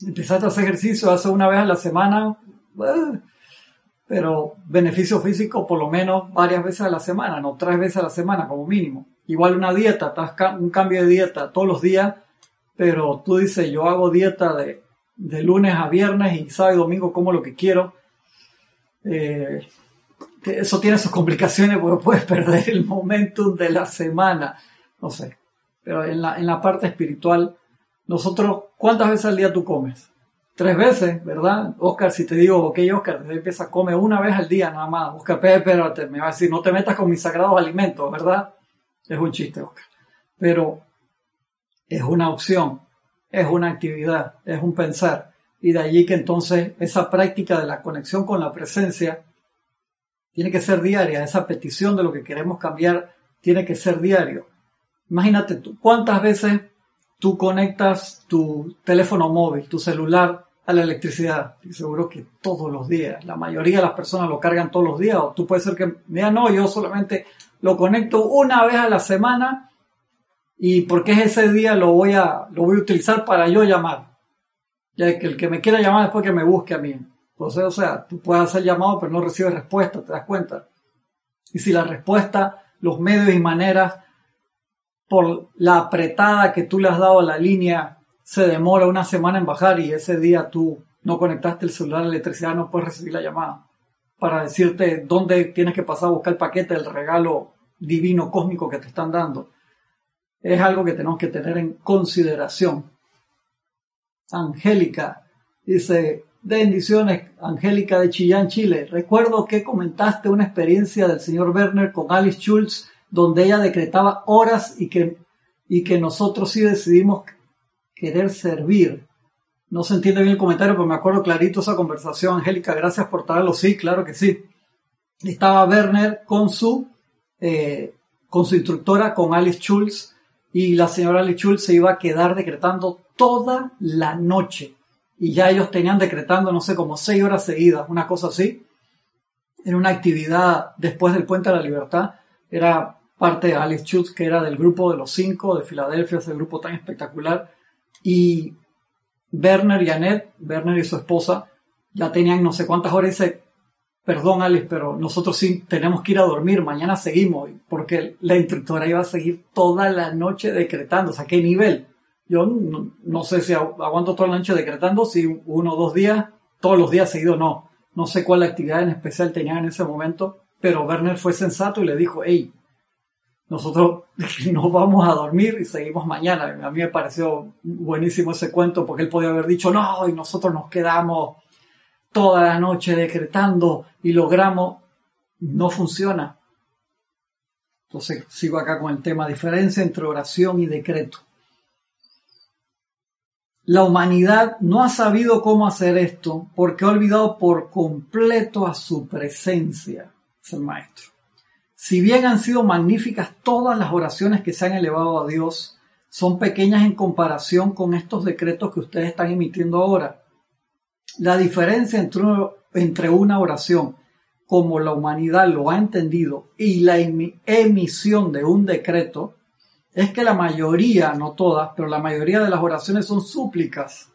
Speaker 1: Empezaste a hacer ejercicio hace una vez a la semana, eh, pero beneficio físico por lo menos varias veces a la semana, no tres veces a la semana como mínimo. Igual una dieta, un cambio de dieta todos los días, pero tú dices, yo hago dieta de, lunes a viernes y sábado y domingo como lo que quiero. Eh, eso tiene sus complicaciones porque <laughs> puedes perder el momentum de la semana. No sé. Pero en la, en la parte espiritual, nosotros, ¿cuántas veces al día tú comes? Tres veces, ¿verdad? Oscar, si te digo, ok, Oscar, empieza a comer una vez al día nada más. Oscar, espérate, me va a decir, no te metas con mis sagrados alimentos, ¿verdad? Es un chiste, Oscar. Pero es una opción, es una actividad, es un pensar. Y de allí que entonces esa práctica de la conexión con la presencia tiene que ser diaria. Esa petición de lo que queremos cambiar tiene que ser diario. Imagínate tú, ¿cuántas veces tú conectas tu teléfono móvil, tu celular a la electricidad? Seguro que todos los días. La mayoría de las personas lo cargan todos los días. O tú puedes ser que, mira, no, yo solamente lo conecto una vez a la semana y porque es ese día lo voy a, lo voy a utilizar para yo llamar. Ya que el que me quiera llamar después que me busque a mí. Entonces, o sea, tú puedes hacer llamado pero no recibes respuesta, ¿te das cuenta? Y si la respuesta, los medios y maneras, por la apretada que tú le has dado a la línea, se demora una semana en bajar y ese día tú no conectaste el celular a la electricidad, no puedes recibir la llamada para decirte dónde tienes que pasar a buscar el paquete del regalo divino cósmico que te están dando. Es algo que tenemos que tener en consideración. Angélica dice, bendiciones, Angélica de Chillán, Chile. Recuerdo que comentaste una experiencia del señor Werner con Alice Schultz, donde ella decretaba horas y que, y que nosotros sí decidimos querer servir. No se entiende bien el comentario, pero me acuerdo clarito esa conversación. Angélica, gracias por traerlo. Sí, claro que sí. Estaba Werner con su, eh, con su instructora, con Alice Schulz, y la señora Alice Schulz se iba a quedar decretando toda la noche. Y ya ellos tenían decretando, no sé, como seis horas seguidas, una cosa así. En una actividad después del Puente de la Libertad. Era parte de Alice Schultz, que era del grupo de los cinco de Filadelfia, ese grupo tan espectacular. Y Werner y Annette, Werner y su esposa, ya tenían no sé cuántas horas. Dice, perdón Alice, pero nosotros sí tenemos que ir a dormir, mañana seguimos, porque la instructora iba a seguir toda la noche decretando. O sea, ¿qué nivel? Yo no, sé si aguanto toda la noche decretando, si uno o dos días, todos los días seguidos no. No sé cuál actividad en especial tenían en ese momento, pero Werner fue sensato y le dijo, hey, nosotros <laughs> nos vamos a dormir y seguimos mañana. A mí me pareció buenísimo ese cuento porque él podía haber dicho, no, y nosotros nos quedamos toda la noche decretando y logramos. No funciona. Entonces sigo acá con el tema, diferencia entre oración y decreto. La humanidad no ha sabido cómo hacer esto porque ha olvidado por completo a su presencia, es el maestro. Si bien han sido magníficas todas las oraciones que se han elevado a Dios, son pequeñas en comparación con estos decretos que ustedes están emitiendo ahora. La diferencia entre, una oración como la humanidad lo ha entendido y la emisión de un decreto es que la mayoría, no todas, pero la mayoría de las oraciones son súplicas,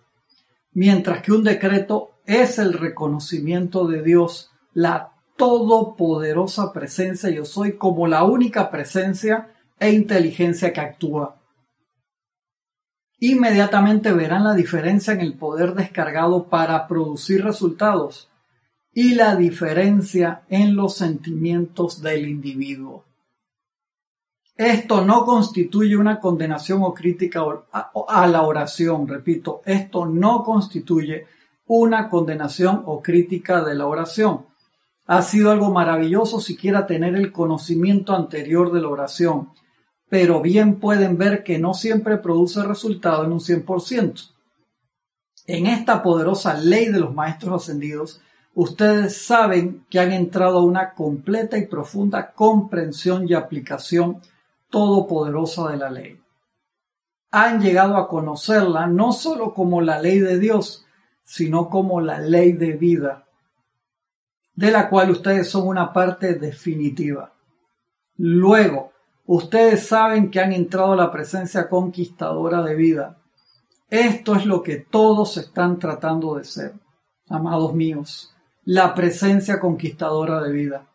Speaker 1: mientras que un decreto es el reconocimiento de Dios, la todopoderosa presencia, yo soy como la única presencia e inteligencia que actúa. Inmediatamente verán la diferencia en el poder descargado para producir resultados y la diferencia en los sentimientos del individuo. Esto no constituye una condenación o crítica a la oración, repito, esto no constituye una condenación o crítica de la oración ha sido algo maravilloso siquiera tener el conocimiento anterior de la oración, pero bien pueden ver que no siempre produce resultado en un 100%. En esta poderosa ley de los maestros ascendidos, ustedes saben que han entrado a una completa y profunda comprensión y aplicación todopoderosa de la ley. Han llegado a conocerla no sólo como la ley de Dios, sino como la ley de vida de la cual ustedes son una parte definitiva. Luego, ustedes saben que han entrado a la presencia conquistadora de vida. Esto es lo que todos están tratando de ser, amados míos, la presencia conquistadora de vida.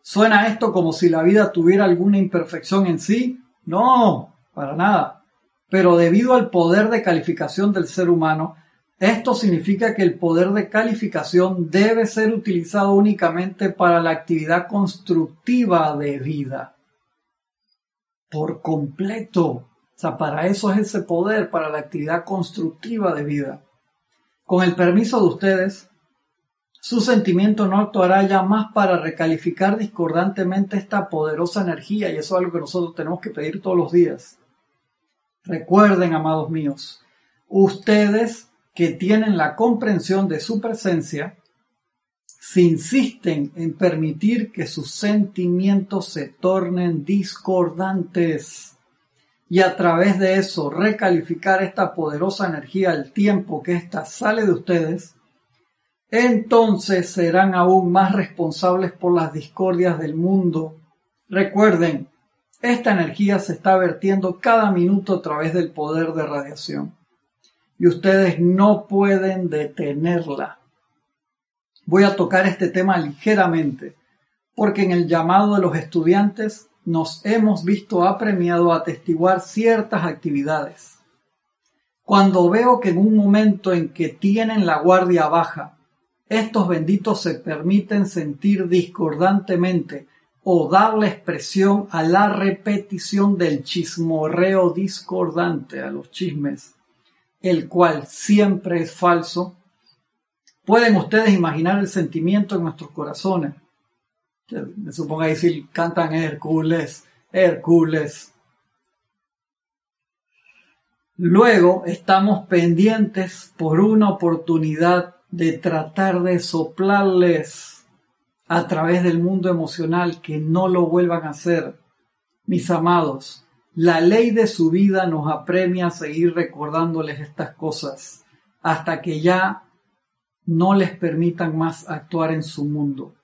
Speaker 1: ¿Suena esto como si la vida tuviera alguna imperfección en sí? No, para nada. Pero debido al poder de calificación del ser humano, esto significa que el poder de calificación debe ser utilizado únicamente para la actividad constructiva de vida. Por completo. O sea, para eso es ese poder, para la actividad constructiva de vida. Con el permiso de ustedes, su sentimiento no actuará ya más para recalificar discordantemente esta poderosa energía y eso es algo que nosotros tenemos que pedir todos los días. Recuerden, amados míos, ustedes que tienen la comprensión de su presencia, si insisten en permitir que sus sentimientos se tornen discordantes y a través de eso recalificar esta poderosa energía al tiempo que ésta sale de ustedes, entonces serán aún más responsables por las discordias del mundo. Recuerden, esta energía se está vertiendo cada minuto a través del poder de radiación y ustedes no pueden detenerla. Voy a tocar este tema ligeramente, porque en el llamado de los estudiantes nos hemos visto apremiado a atestiguar ciertas actividades. Cuando veo que en un momento en que tienen la guardia baja, estos benditos se permiten sentir discordantemente o darle expresión a la repetición del chismorreo discordante, a los chismes, el cual siempre es falso, pueden ustedes imaginar el sentimiento en nuestros corazones. Me supongo si cantan Hércules, Hércules. Luego estamos pendientes por una oportunidad de tratar de soplarles a través del mundo emocional que no lo vuelvan a hacer. Mis amados, la ley de su vida nos apremia a seguir recordándoles estas cosas hasta que ya no les permitan más actuar en su mundo.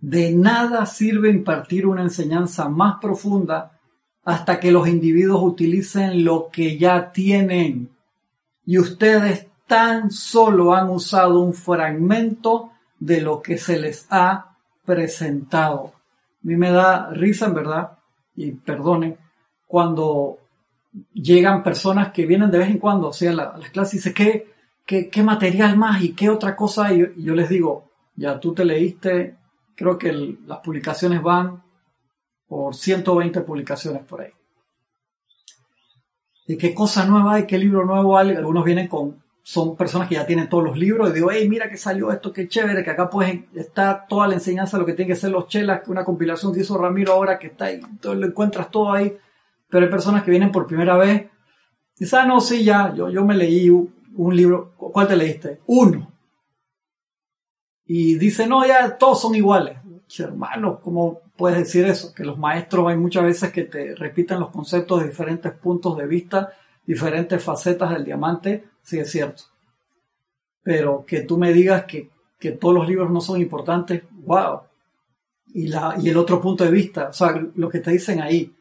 Speaker 1: De nada sirve impartir una enseñanza más profunda hasta que los individuos utilicen lo que ya tienen. Y ustedes tan solo han usado un fragmento de lo que se les ha presentado. A mí me da risa, en verdad, y perdonen, cuando llegan personas que vienen de vez en cuando, o sea, las clases y dicen, ¿qué, qué, qué material más y qué otra cosa? Y yo, les digo, ya tú te leíste, creo que las publicaciones van por 120 publicaciones por ahí. ¿Y qué cosa nueva hay? ¿Qué libro nuevo hay? Algunos vienen con son personas que ya tienen todos los libros y digo, hey, mira que salió esto, qué chévere, que acá pues está toda la enseñanza, lo que tienen que ser los chelas, una compilación que hizo Ramiro ahora que está ahí, todo, lo encuentras todo ahí, pero hay personas que vienen por primera vez y dicen, ah, no, sí, ya, yo, yo me leí un, libro, ¿cuál te leíste? Uno. Y dice, no, ya todos son iguales. Hermano, ¿cómo puedes decir eso? Que los maestros hay muchas veces que te repiten los conceptos de diferentes puntos de vista, diferentes facetas del diamante, sí es cierto. Pero que tú me digas que, todos los libros no son importantes, wow. Y, la, y el otro punto de vista, o sea, lo que te dicen ahí,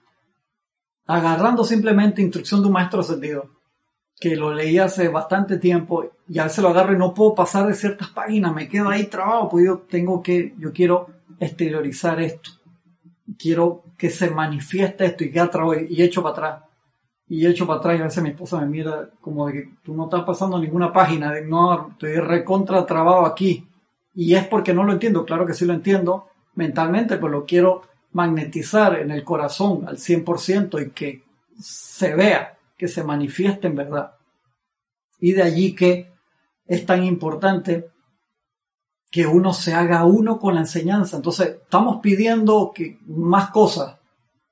Speaker 1: agarrando simplemente instrucción de un maestro ascendido, que lo leí hace bastante tiempo, y a veces lo agarro y no puedo pasar de ciertas páginas, me quedo ahí trabado, pues yo tengo que, yo quiero exteriorizar esto, quiero que se manifieste esto y queda trabado y echo para atrás y echo para atrás y a veces mi esposa me mira como de que tú no estás pasando ninguna página, de no, estoy recontra trabado aquí. Y es porque no lo entiendo, claro que sí lo entiendo mentalmente, pero lo quiero magnetizar en el corazón al 100% y que se vea, que se manifieste en verdad. Y de allí que es tan importante que uno se haga uno con la enseñanza. Entonces, estamos pidiendo que más cosas,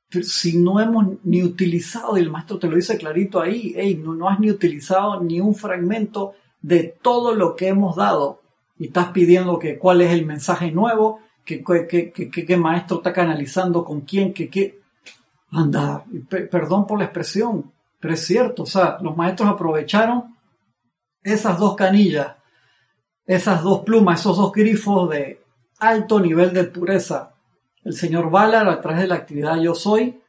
Speaker 1: si no hemos ni utilizado, y el maestro te lo dice clarito ahí, hey, no, has ni utilizado ni un fragmento de todo lo que hemos dado y estás pidiendo que cuál es el mensaje nuevo, que qué maestro está canalizando, con quién, que qué. Anda, perdón por la expresión, pero es cierto, o sea, los maestros aprovecharon esas dos canillas, esas dos plumas, esos dos grifos de alto nivel de pureza el señor Ballard a través de la actividad Yo Soy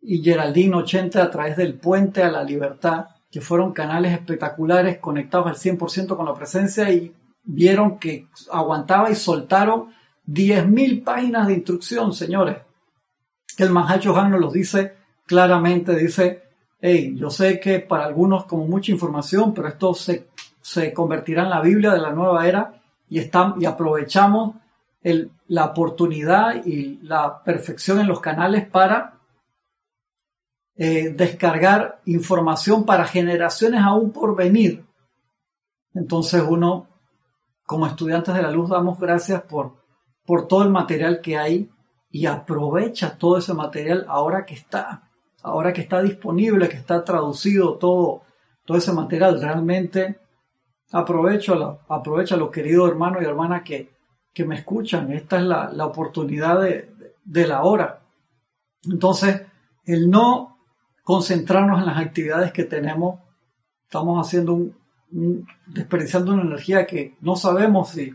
Speaker 1: y Geraldine 80 a través del Puente a la Libertad, que fueron canales espectaculares conectados al 100% con la presencia y vieron que aguantaba y soltaron 10.000 páginas de instrucción, señores. El Manhacho Han nos lo dice claramente, dice, hey, yo sé que para algunos como mucha información, pero esto se, se convertirá en la Biblia de la nueva era y, están, y aprovechamos la oportunidad y la perfección en los canales para eh, descargar información para generaciones aún por venir. Entonces uno, como estudiantes de la luz, damos gracias por, por todo el material que hay y aprovecha todo ese material ahora que está, ahora que está disponible, que está traducido todo, todo ese material. Realmente aprovecho, aprovecha los queridos hermanos y hermanas que, que me escuchan. Esta es la, oportunidad de, la hora. Entonces, el no concentrarnos en las actividades que tenemos, estamos haciendo un, desperdiciando una energía que no sabemos si,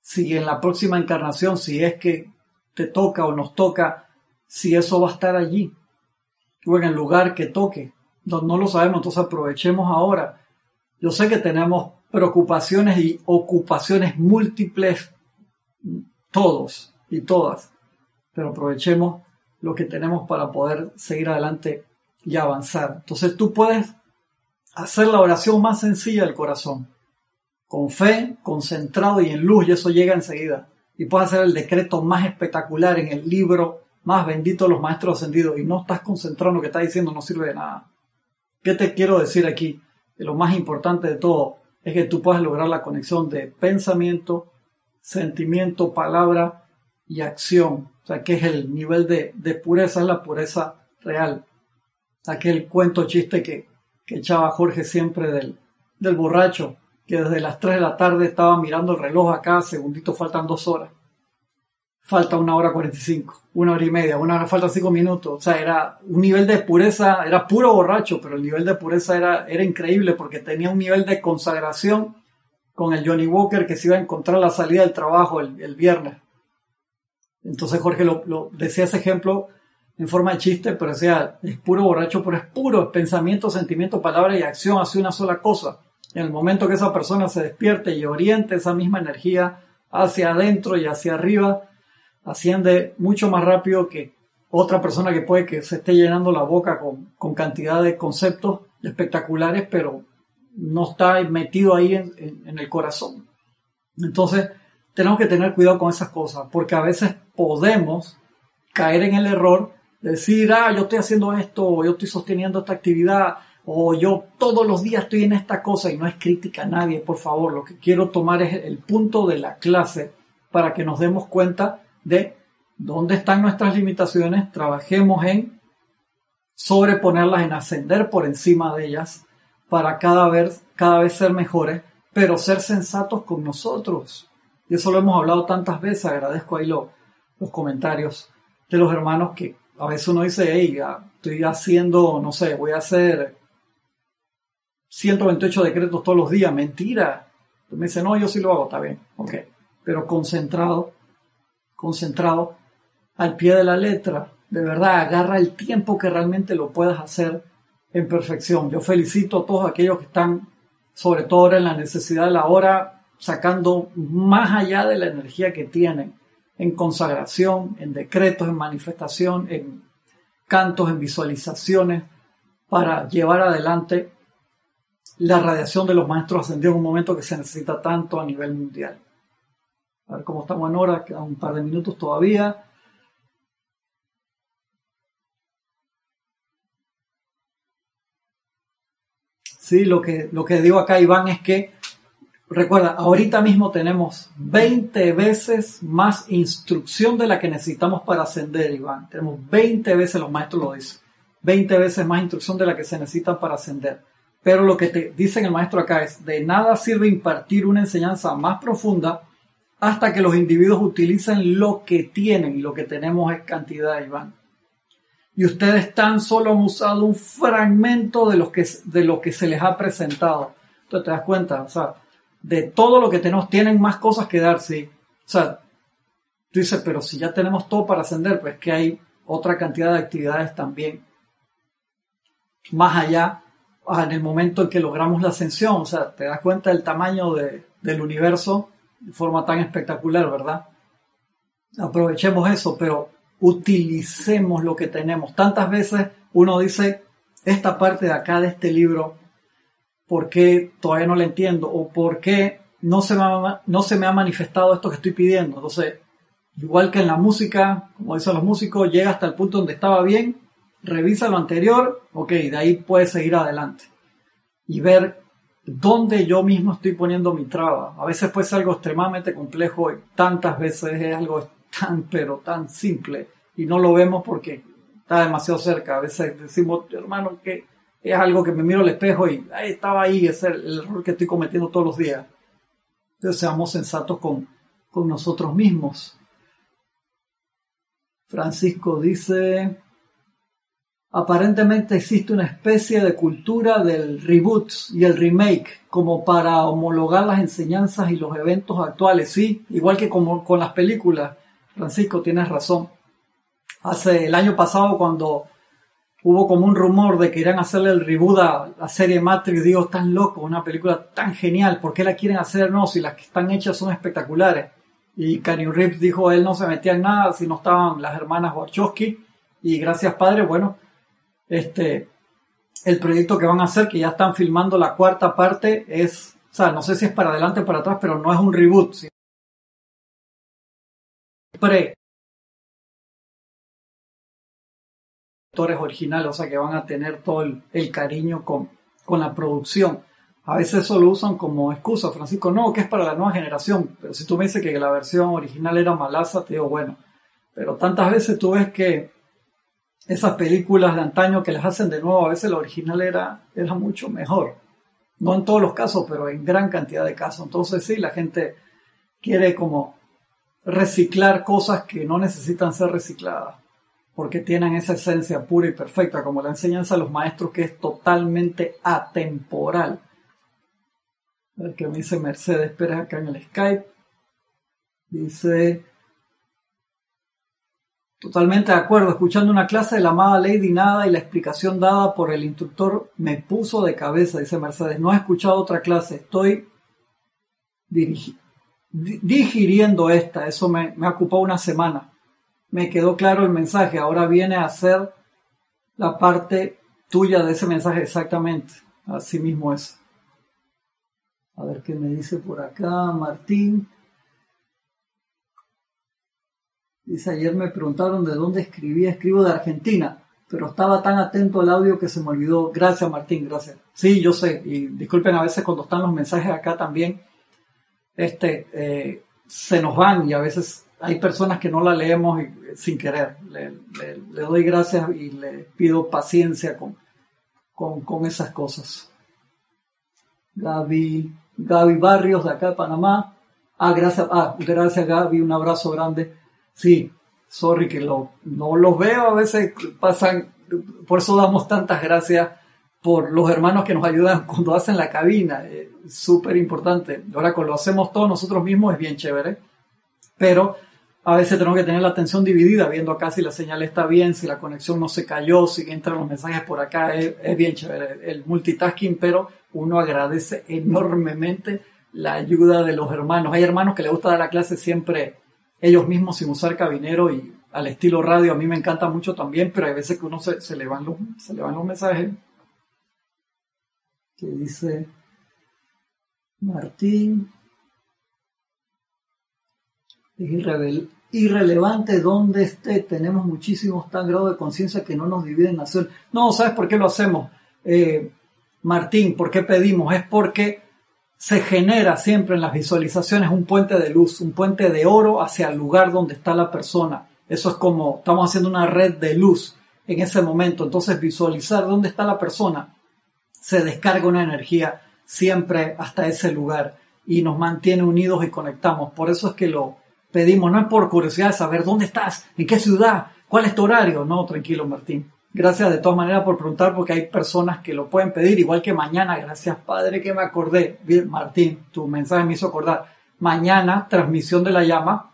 Speaker 1: si en la próxima encarnación, si es que te toca o nos toca, si eso va a estar allí o en el lugar que toque. No, no lo sabemos, entonces aprovechemos ahora. Yo sé que tenemos preocupaciones y ocupaciones múltiples todos y todas, pero aprovechemos lo que tenemos para poder seguir adelante y avanzar. Entonces tú puedes hacer la oración más sencilla del corazón, con fe, concentrado y en luz, y eso llega enseguida. Y puedes hacer el decreto más espectacular en el libro más bendito de los maestros ascendidos y no estás concentrado en lo que estás diciendo, no sirve de nada. ¿Qué te quiero decir aquí? Que lo más importante de todo es que tú puedas lograr la conexión de pensamiento, sentimiento, palabra y acción. O sea, que es el nivel de, pureza, es la pureza real. Aquel cuento chiste que, que echaba Jorge siempre del, del borracho, que desde las 3 de la tarde estaba mirando el reloj acá, segundito faltan dos horas falta una hora 45, una hora y media, una hora falta cinco minutos. O sea, era un nivel de pureza, era puro borracho, pero el nivel de pureza era, era increíble porque tenía un nivel de consagración con el Johnny Walker que se iba a encontrar la salida del trabajo el, viernes. Entonces Jorge lo, decía ese ejemplo en forma de chiste, pero decía, es puro borracho, pero es puro pensamiento, sentimiento, palabra y acción hace una sola cosa. En el momento que esa persona se despierte y oriente esa misma energía hacia adentro y hacia arriba, asciende mucho más rápido que otra persona que puede que se esté llenando la boca con, con cantidad de conceptos espectaculares, pero no está metido ahí en, el corazón. Entonces, tenemos que tener cuidado con esas cosas, porque a veces podemos caer en el error de decir, ah, yo estoy haciendo esto, o yo estoy sosteniendo esta actividad, o yo todos los días estoy en esta cosa, y no es crítica a nadie, por favor, lo que quiero tomar es el punto de la clase para que nos demos cuenta de dónde están nuestras limitaciones, trabajemos en sobreponerlas, en ascender por encima de ellas para cada vez, cada vez ser mejores, pero ser sensatos con nosotros. Y eso lo hemos hablado tantas veces, agradezco ahí los comentarios de los hermanos que a veces uno dice, hey, estoy haciendo, no sé, voy a hacer 128 decretos todos los días, mentira. Entonces me dice, no, yo sí lo hago, está bien, ok, pero concentrado concentrado al pie de la letra. De verdad, agarra el tiempo que realmente lo puedas hacer en perfección. Yo felicito a todos aquellos que están, sobre todo ahora en la necesidad de la hora, sacando más allá de la energía que tienen en consagración, en decretos, en manifestación, en cantos, en visualizaciones, para llevar adelante la radiación de los maestros ascendidos en un momento que se necesita tanto a nivel mundial. A ver cómo estamos en hora, quedan un par de minutos todavía. Sí, lo que, lo que digo acá, Iván, es que, recuerda, ahorita mismo tenemos 20 veces más instrucción de la que necesitamos para ascender, Iván. Tenemos 20 veces, los maestros lo dicen, 20 veces más instrucción de la que se necesita para ascender. Pero lo que te dicen el maestro acá es, de nada sirve impartir una enseñanza más profunda hasta que los individuos utilicen lo que tienen y lo que tenemos es cantidad, Iván. Y ustedes tan solo han usado un fragmento de lo que, de lo que se les ha presentado. Entonces te das cuenta, o sea, de todo lo que tenemos, tienen más cosas que dar, sí. O sea, tú dices, pero si ya tenemos todo para ascender, pues que hay otra cantidad de actividades también. Más allá, ah, en el momento en que logramos la ascensión, o sea, te das cuenta del tamaño del universo de forma tan espectacular, ¿verdad? Aprovechemos eso, pero utilicemos lo que tenemos. Tantas veces uno dice, esta parte de acá de este libro, ¿por qué todavía no la entiendo? ¿O por qué no se me ha, no se me ha manifestado esto que estoy pidiendo? Entonces, igual que en la música, como dicen los músicos, llega hasta el punto donde estaba bien, revisa lo anterior, ok, de ahí puedes seguir adelante y ver dónde yo mismo estoy poniendo mi traba. A veces puede ser algo extremadamente complejo y tantas veces es algo tan, pero tan simple y no lo vemos porque está demasiado cerca. A veces decimos, hermano, que es algo que me miro al espejo y estaba ahí, es el, error que estoy cometiendo todos los días. Entonces seamos sensatos con, con nosotros mismos. Francisco dice, aparentemente existe una especie de cultura del reboot y el remake como para homologar las enseñanzas y los eventos actuales. Sí, igual que como con las películas. Francisco, tienes razón. Hace el año pasado cuando hubo como un rumor de que irían a hacerle el reboot a la serie Matrix, digo, tan loco, una película tan genial, ¿por qué la quieren hacer? No, si las que están hechas son espectaculares. Y Kanye Reeves dijo, él no se metía en nada si no estaban las hermanas Wachowski. Y gracias padre, bueno, este, el proyecto que van a hacer, que ya están filmando la cuarta parte, es, o sea, no sé si es para adelante o para atrás, pero no es un reboot. Pre originales, o sea, que van a tener todo el, cariño con, con la producción. A veces eso lo usan como excusa, Francisco, no, que es para la nueva generación. Pero si tú me dices que la versión original era malaza, te digo, bueno. Pero tantas veces tú ves que esas películas de antaño que las hacen de nuevo, a veces la original era, era mucho mejor. No en todos los casos, pero en gran cantidad de casos. Entonces sí, la gente quiere como reciclar cosas que no necesitan ser recicladas, porque tienen esa esencia pura y perfecta, como la enseñanza de los maestros que es totalmente atemporal. Ver qué me dice Mercedes Pérez acá en el Skype. Dice, Totalmente de acuerdo. Escuchando una clase de la amada Lady Nada y la explicación dada por el instructor me puso de cabeza, dice Mercedes. No he escuchado otra clase. Estoy digiriendo esta. Eso me, me ocupó una semana. Me quedó claro el mensaje. Ahora viene a ser la parte tuya de ese mensaje exactamente. Así mismo es. A ver qué me dice por acá Martín. Dice, ayer me preguntaron de dónde escribía, escribo de Argentina, pero estaba tan atento al audio que se me olvidó. Gracias Martín, gracias. Sí, yo sé, y disculpen a veces cuando están los mensajes acá también, este, eh, se nos van y a veces hay personas que no la leemos sin querer. Le, doy gracias y le pido paciencia con, con, con esas cosas. Gaby, Gaby Barrios de acá de Panamá. Ah, gracias, ah, gracias Gaby, un abrazo grande. Sí, sorry que lo, no los veo, a veces pasan, por eso damos tantas gracias por los hermanos que nos ayudan <laughs> cuando hacen la cabina, súper importante. Ahora cuando lo hacemos todos nosotros mismos es bien chévere, pero a veces tenemos que tener la atención dividida, viendo acá si la señal está bien, si la conexión no se cayó, si entran los mensajes por acá, es, es bien chévere el multitasking, pero uno agradece enormemente la ayuda de los hermanos. Hay hermanos que les gusta dar la clase siempre ellos mismos sin usar cabinero y al estilo radio a mí me encanta mucho también, pero hay veces que uno se, se le, van los, se le van los mensajes. Que dice Martín. Es irrelevante donde esté, tenemos muchísimos tan grados de conciencia que no nos dividen nación. No, ¿sabes por qué lo hacemos? Eh, Martín, ¿por qué pedimos? Es porque se genera siempre en las visualizaciones un puente de luz, un puente de oro hacia el lugar donde está la persona. Eso es como estamos haciendo una red de luz en ese momento. Entonces visualizar dónde está la persona se descarga una energía siempre hasta ese lugar y nos mantiene unidos y conectamos. Por eso es que lo pedimos, no es por curiosidad de saber dónde estás, en qué ciudad, cuál es tu horario. No, tranquilo Martín. Gracias de todas maneras por preguntar porque hay personas que lo pueden pedir, igual que mañana. Gracias Padre que me acordé. Martín, tu mensaje me hizo acordar. Mañana, transmisión de la llama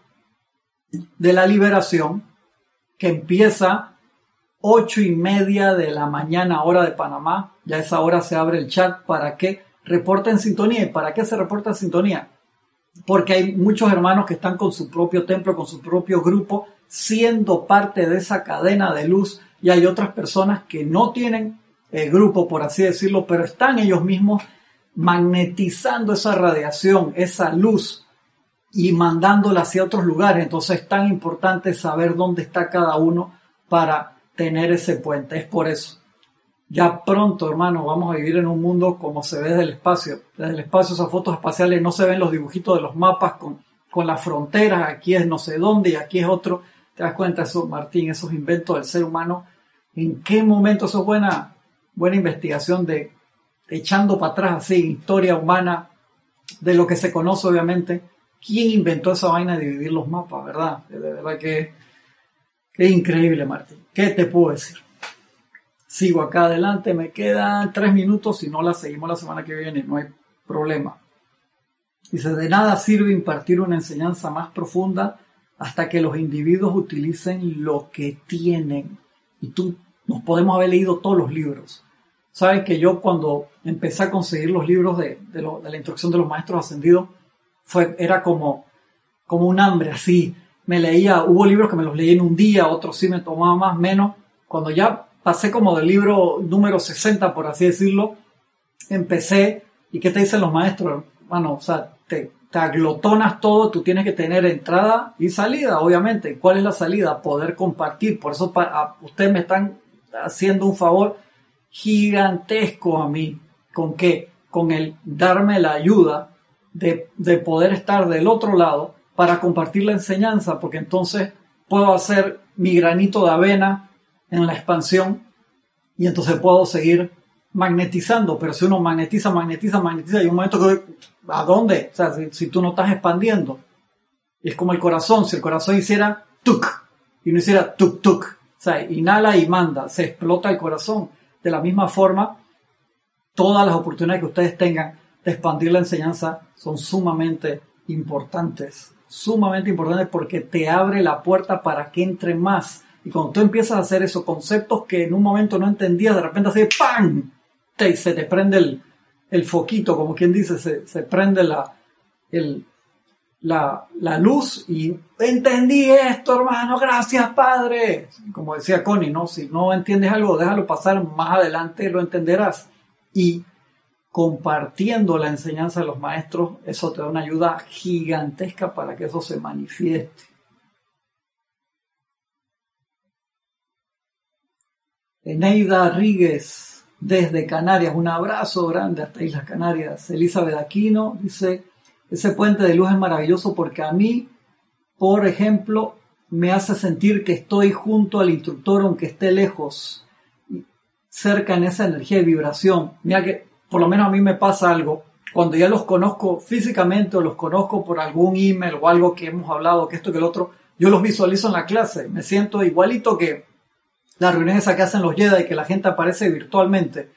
Speaker 1: de la liberación que empieza ocho y media de la mañana hora de Panamá. Ya esa hora se abre el chat para que reporten sintonía. ¿Y para qué se reporta sintonía? Porque hay muchos hermanos que están con su propio templo, con su propio grupo, siendo parte de esa cadena de luz y hay otras personas que no tienen eh, grupo, por así decirlo, pero están ellos mismos magnetizando esa radiación, esa luz y mandándola hacia otros lugares. Entonces es tan importante saber dónde está cada uno para tener ese puente. Es por eso. Ya pronto, hermano, vamos a vivir en un mundo como se ve desde el espacio. Desde el espacio, esas fotos espaciales no se ven los dibujitos de los mapas con, con las fronteras. Aquí es no sé dónde y aquí es otro ¿Te das cuenta eso, Martín, esos inventos del ser humano? ¿En qué momento eso es buena, buena investigación de, echando para atrás así, historia humana, de lo que se conoce obviamente? ¿Quién inventó esa vaina de dividir los mapas, verdad? De verdad que, es increíble, Martín. ¿Qué te puedo decir? Sigo acá adelante, me quedan tres minutos, si no la seguimos la semana que viene, no hay problema. Dice, de nada sirve impartir una enseñanza más profunda hasta que los individuos utilicen lo que tienen. Y tú, nos podemos haber leído todos los libros. Sabes que yo cuando empecé a conseguir los libros de, la instrucción de los maestros ascendidos, fue, era como, como un hambre así. Me leía, hubo libros que me los leí en un día, otros sí me tomaba más, menos. Cuando ya pasé como del libro número 60, por así decirlo, empecé, ¿y qué te dicen los maestros? Bueno, o sea, te, te aglotonas todo, tú tienes que tener entrada y salida, obviamente. ¿Cuál es la salida? Poder compartir. Por eso ustedes me están haciendo un favor gigantesco a mí. ¿Con qué? Con el darme la ayuda de, de poder estar del otro lado para compartir la enseñanza, porque entonces puedo hacer mi granito de avena en la expansión y entonces puedo seguir magnetizando, pero si uno magnetiza, magnetiza, magnetiza, hay un momento que, ¿a dónde? O sea, si, tú no estás expandiendo, es como el corazón, si el corazón hiciera tuk y no hiciera tuk tuk, o sea, inhala y manda, se explota el corazón. De la misma forma, todas las oportunidades que ustedes tengan de expandir la enseñanza son sumamente importantes, sumamente importantes porque te abre la puerta para que entre más. Y cuando tú empiezas a hacer esos conceptos que en un momento no entendías, de repente así, ¡pam! Te, se te prende el, foquito, como quien dice, se, prende la, la, la, luz y entendí esto, hermano, gracias, Padre. Como decía Connie, ¿no? Si no entiendes algo, déjalo pasar, más adelante lo entenderás. Y compartiendo la enseñanza de los maestros, eso te da una ayuda gigantesca para que eso se manifieste. Eneida Ríguez, desde Canarias, un abrazo grande hasta Islas Canarias. Elizabeth Aquino dice, ese puente de luz es maravilloso porque a mí, por ejemplo, me hace sentir que estoy junto al instructor aunque esté lejos, cerca en esa energía y vibración. Mira que por lo menos a mí me pasa algo, cuando ya los conozco físicamente o los conozco por algún email o algo que hemos hablado, que esto que el otro, yo los visualizo en la clase, me siento igualito que las reuniones que hacen los Jedi, que la gente aparece virtualmente.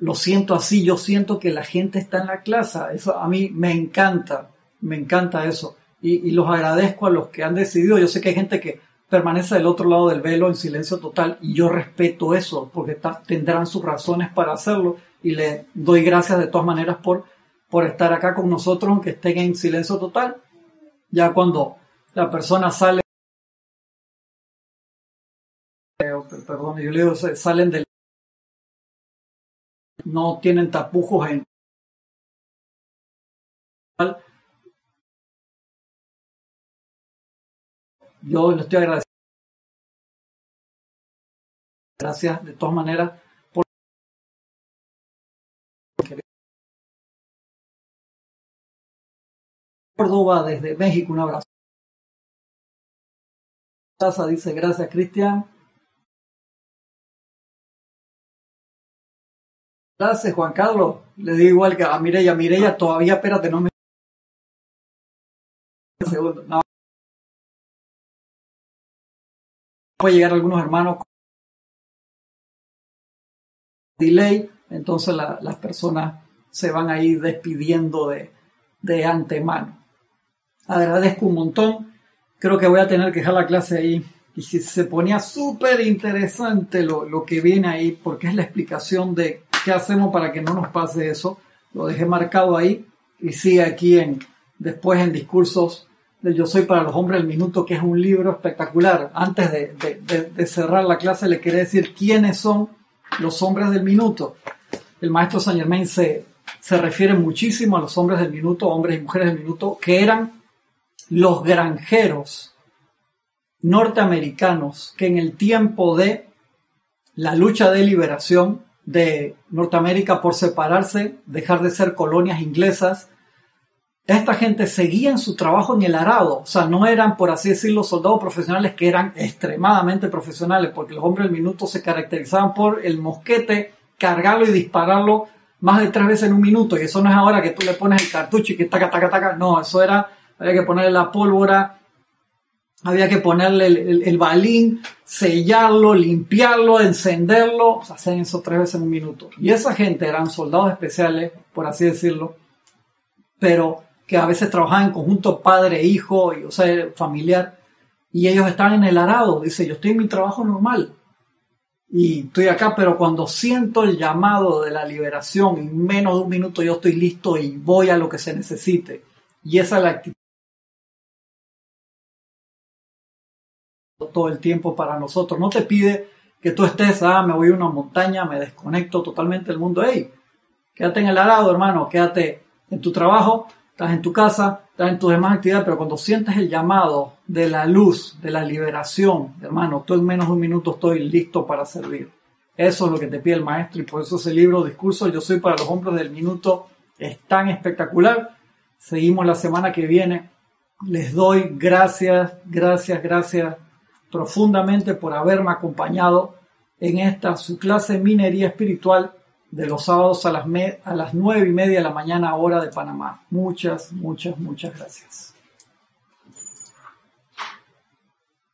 Speaker 1: Lo siento así, yo siento que la gente está en la clase, eso a mí me encanta, me encanta eso. Y, y los agradezco a los que han decidido, yo sé que hay gente que permanece del otro lado del velo en silencio total y yo respeto eso porque tendrán sus razones para hacerlo y le doy gracias de todas maneras por, por estar acá con nosotros, aunque estén en silencio total. Ya cuando la persona sale, perdón, yo le digo, salen del... no tienen tapujos en... Yo le estoy agradeciendo. Gracias de todas maneras Córdoba desde México, un abrazo. Casa dice gracias Cristian. Gracias Juan Carlos. Le digo igual que a Mireya. Mireya todavía, espérate, no me... Segundo. No. Puede llegar algunos hermanos delay, entonces las personas se van a ir despidiendo de, de antemano agradezco un montón. Creo que voy a tener que dejar la clase ahí. Y si se ponía súper interesante lo, lo, que viene ahí, porque es la explicación de qué hacemos para que no nos pase eso. Lo dejé marcado ahí y sigue aquí en, después en discursos del Yo Soy para los Hombres del Minuto, que es un libro espectacular. Antes de, de, de cerrar la clase, le quería decir quiénes son los hombres del minuto. El maestro Saint Germain se, se refiere muchísimo a los hombres del minuto, hombres y mujeres del minuto, que eran los granjeros norteamericanos que en el tiempo de la lucha de liberación de Norteamérica por separarse, dejar de ser colonias inglesas, esta gente seguía en su trabajo en el arado, o sea, no eran, por así decirlo, soldados profesionales que eran extremadamente profesionales, porque los hombres del minuto se caracterizaban por el mosquete, cargarlo y dispararlo más de tres veces en un minuto, y eso no es ahora que tú le pones el cartucho y que taca, taca, taca, no, eso era había que ponerle la pólvora, había que ponerle el, balín, sellarlo, limpiarlo, encenderlo, o sea, eso tres veces en un minuto. Y esa gente eran soldados especiales, por así decirlo, pero que a veces trabajaban en conjunto padre, hijo, y, o sea, familiar, y ellos estaban en el arado, dice, yo estoy en mi trabajo normal, y estoy acá, pero cuando siento el llamado de la liberación, en menos de un minuto yo estoy listo y voy a lo que se necesite. Y esa es la todo el tiempo para nosotros. No te pide que tú estés, ah, me voy a una montaña, me desconecto totalmente del mundo. Hey, quédate en el arado, hermano, quédate en tu trabajo, estás en tu casa, estás en tus demás actividades, pero cuando sientes el llamado de la luz, de la liberación, hermano, tú en menos de un minuto estoy listo para servir. Eso es lo que te pide el maestro y por eso ese libro, Discurso, yo soy para los hombres del minuto, es tan espectacular. Seguimos la semana que viene. Les doy gracias, gracias, gracias profundamente por haberme acompañado en esta su clase Minería Espiritual de los sábados a las, a las nueve y media de la mañana hora de Panamá. Muchas, muchas, muchas gracias.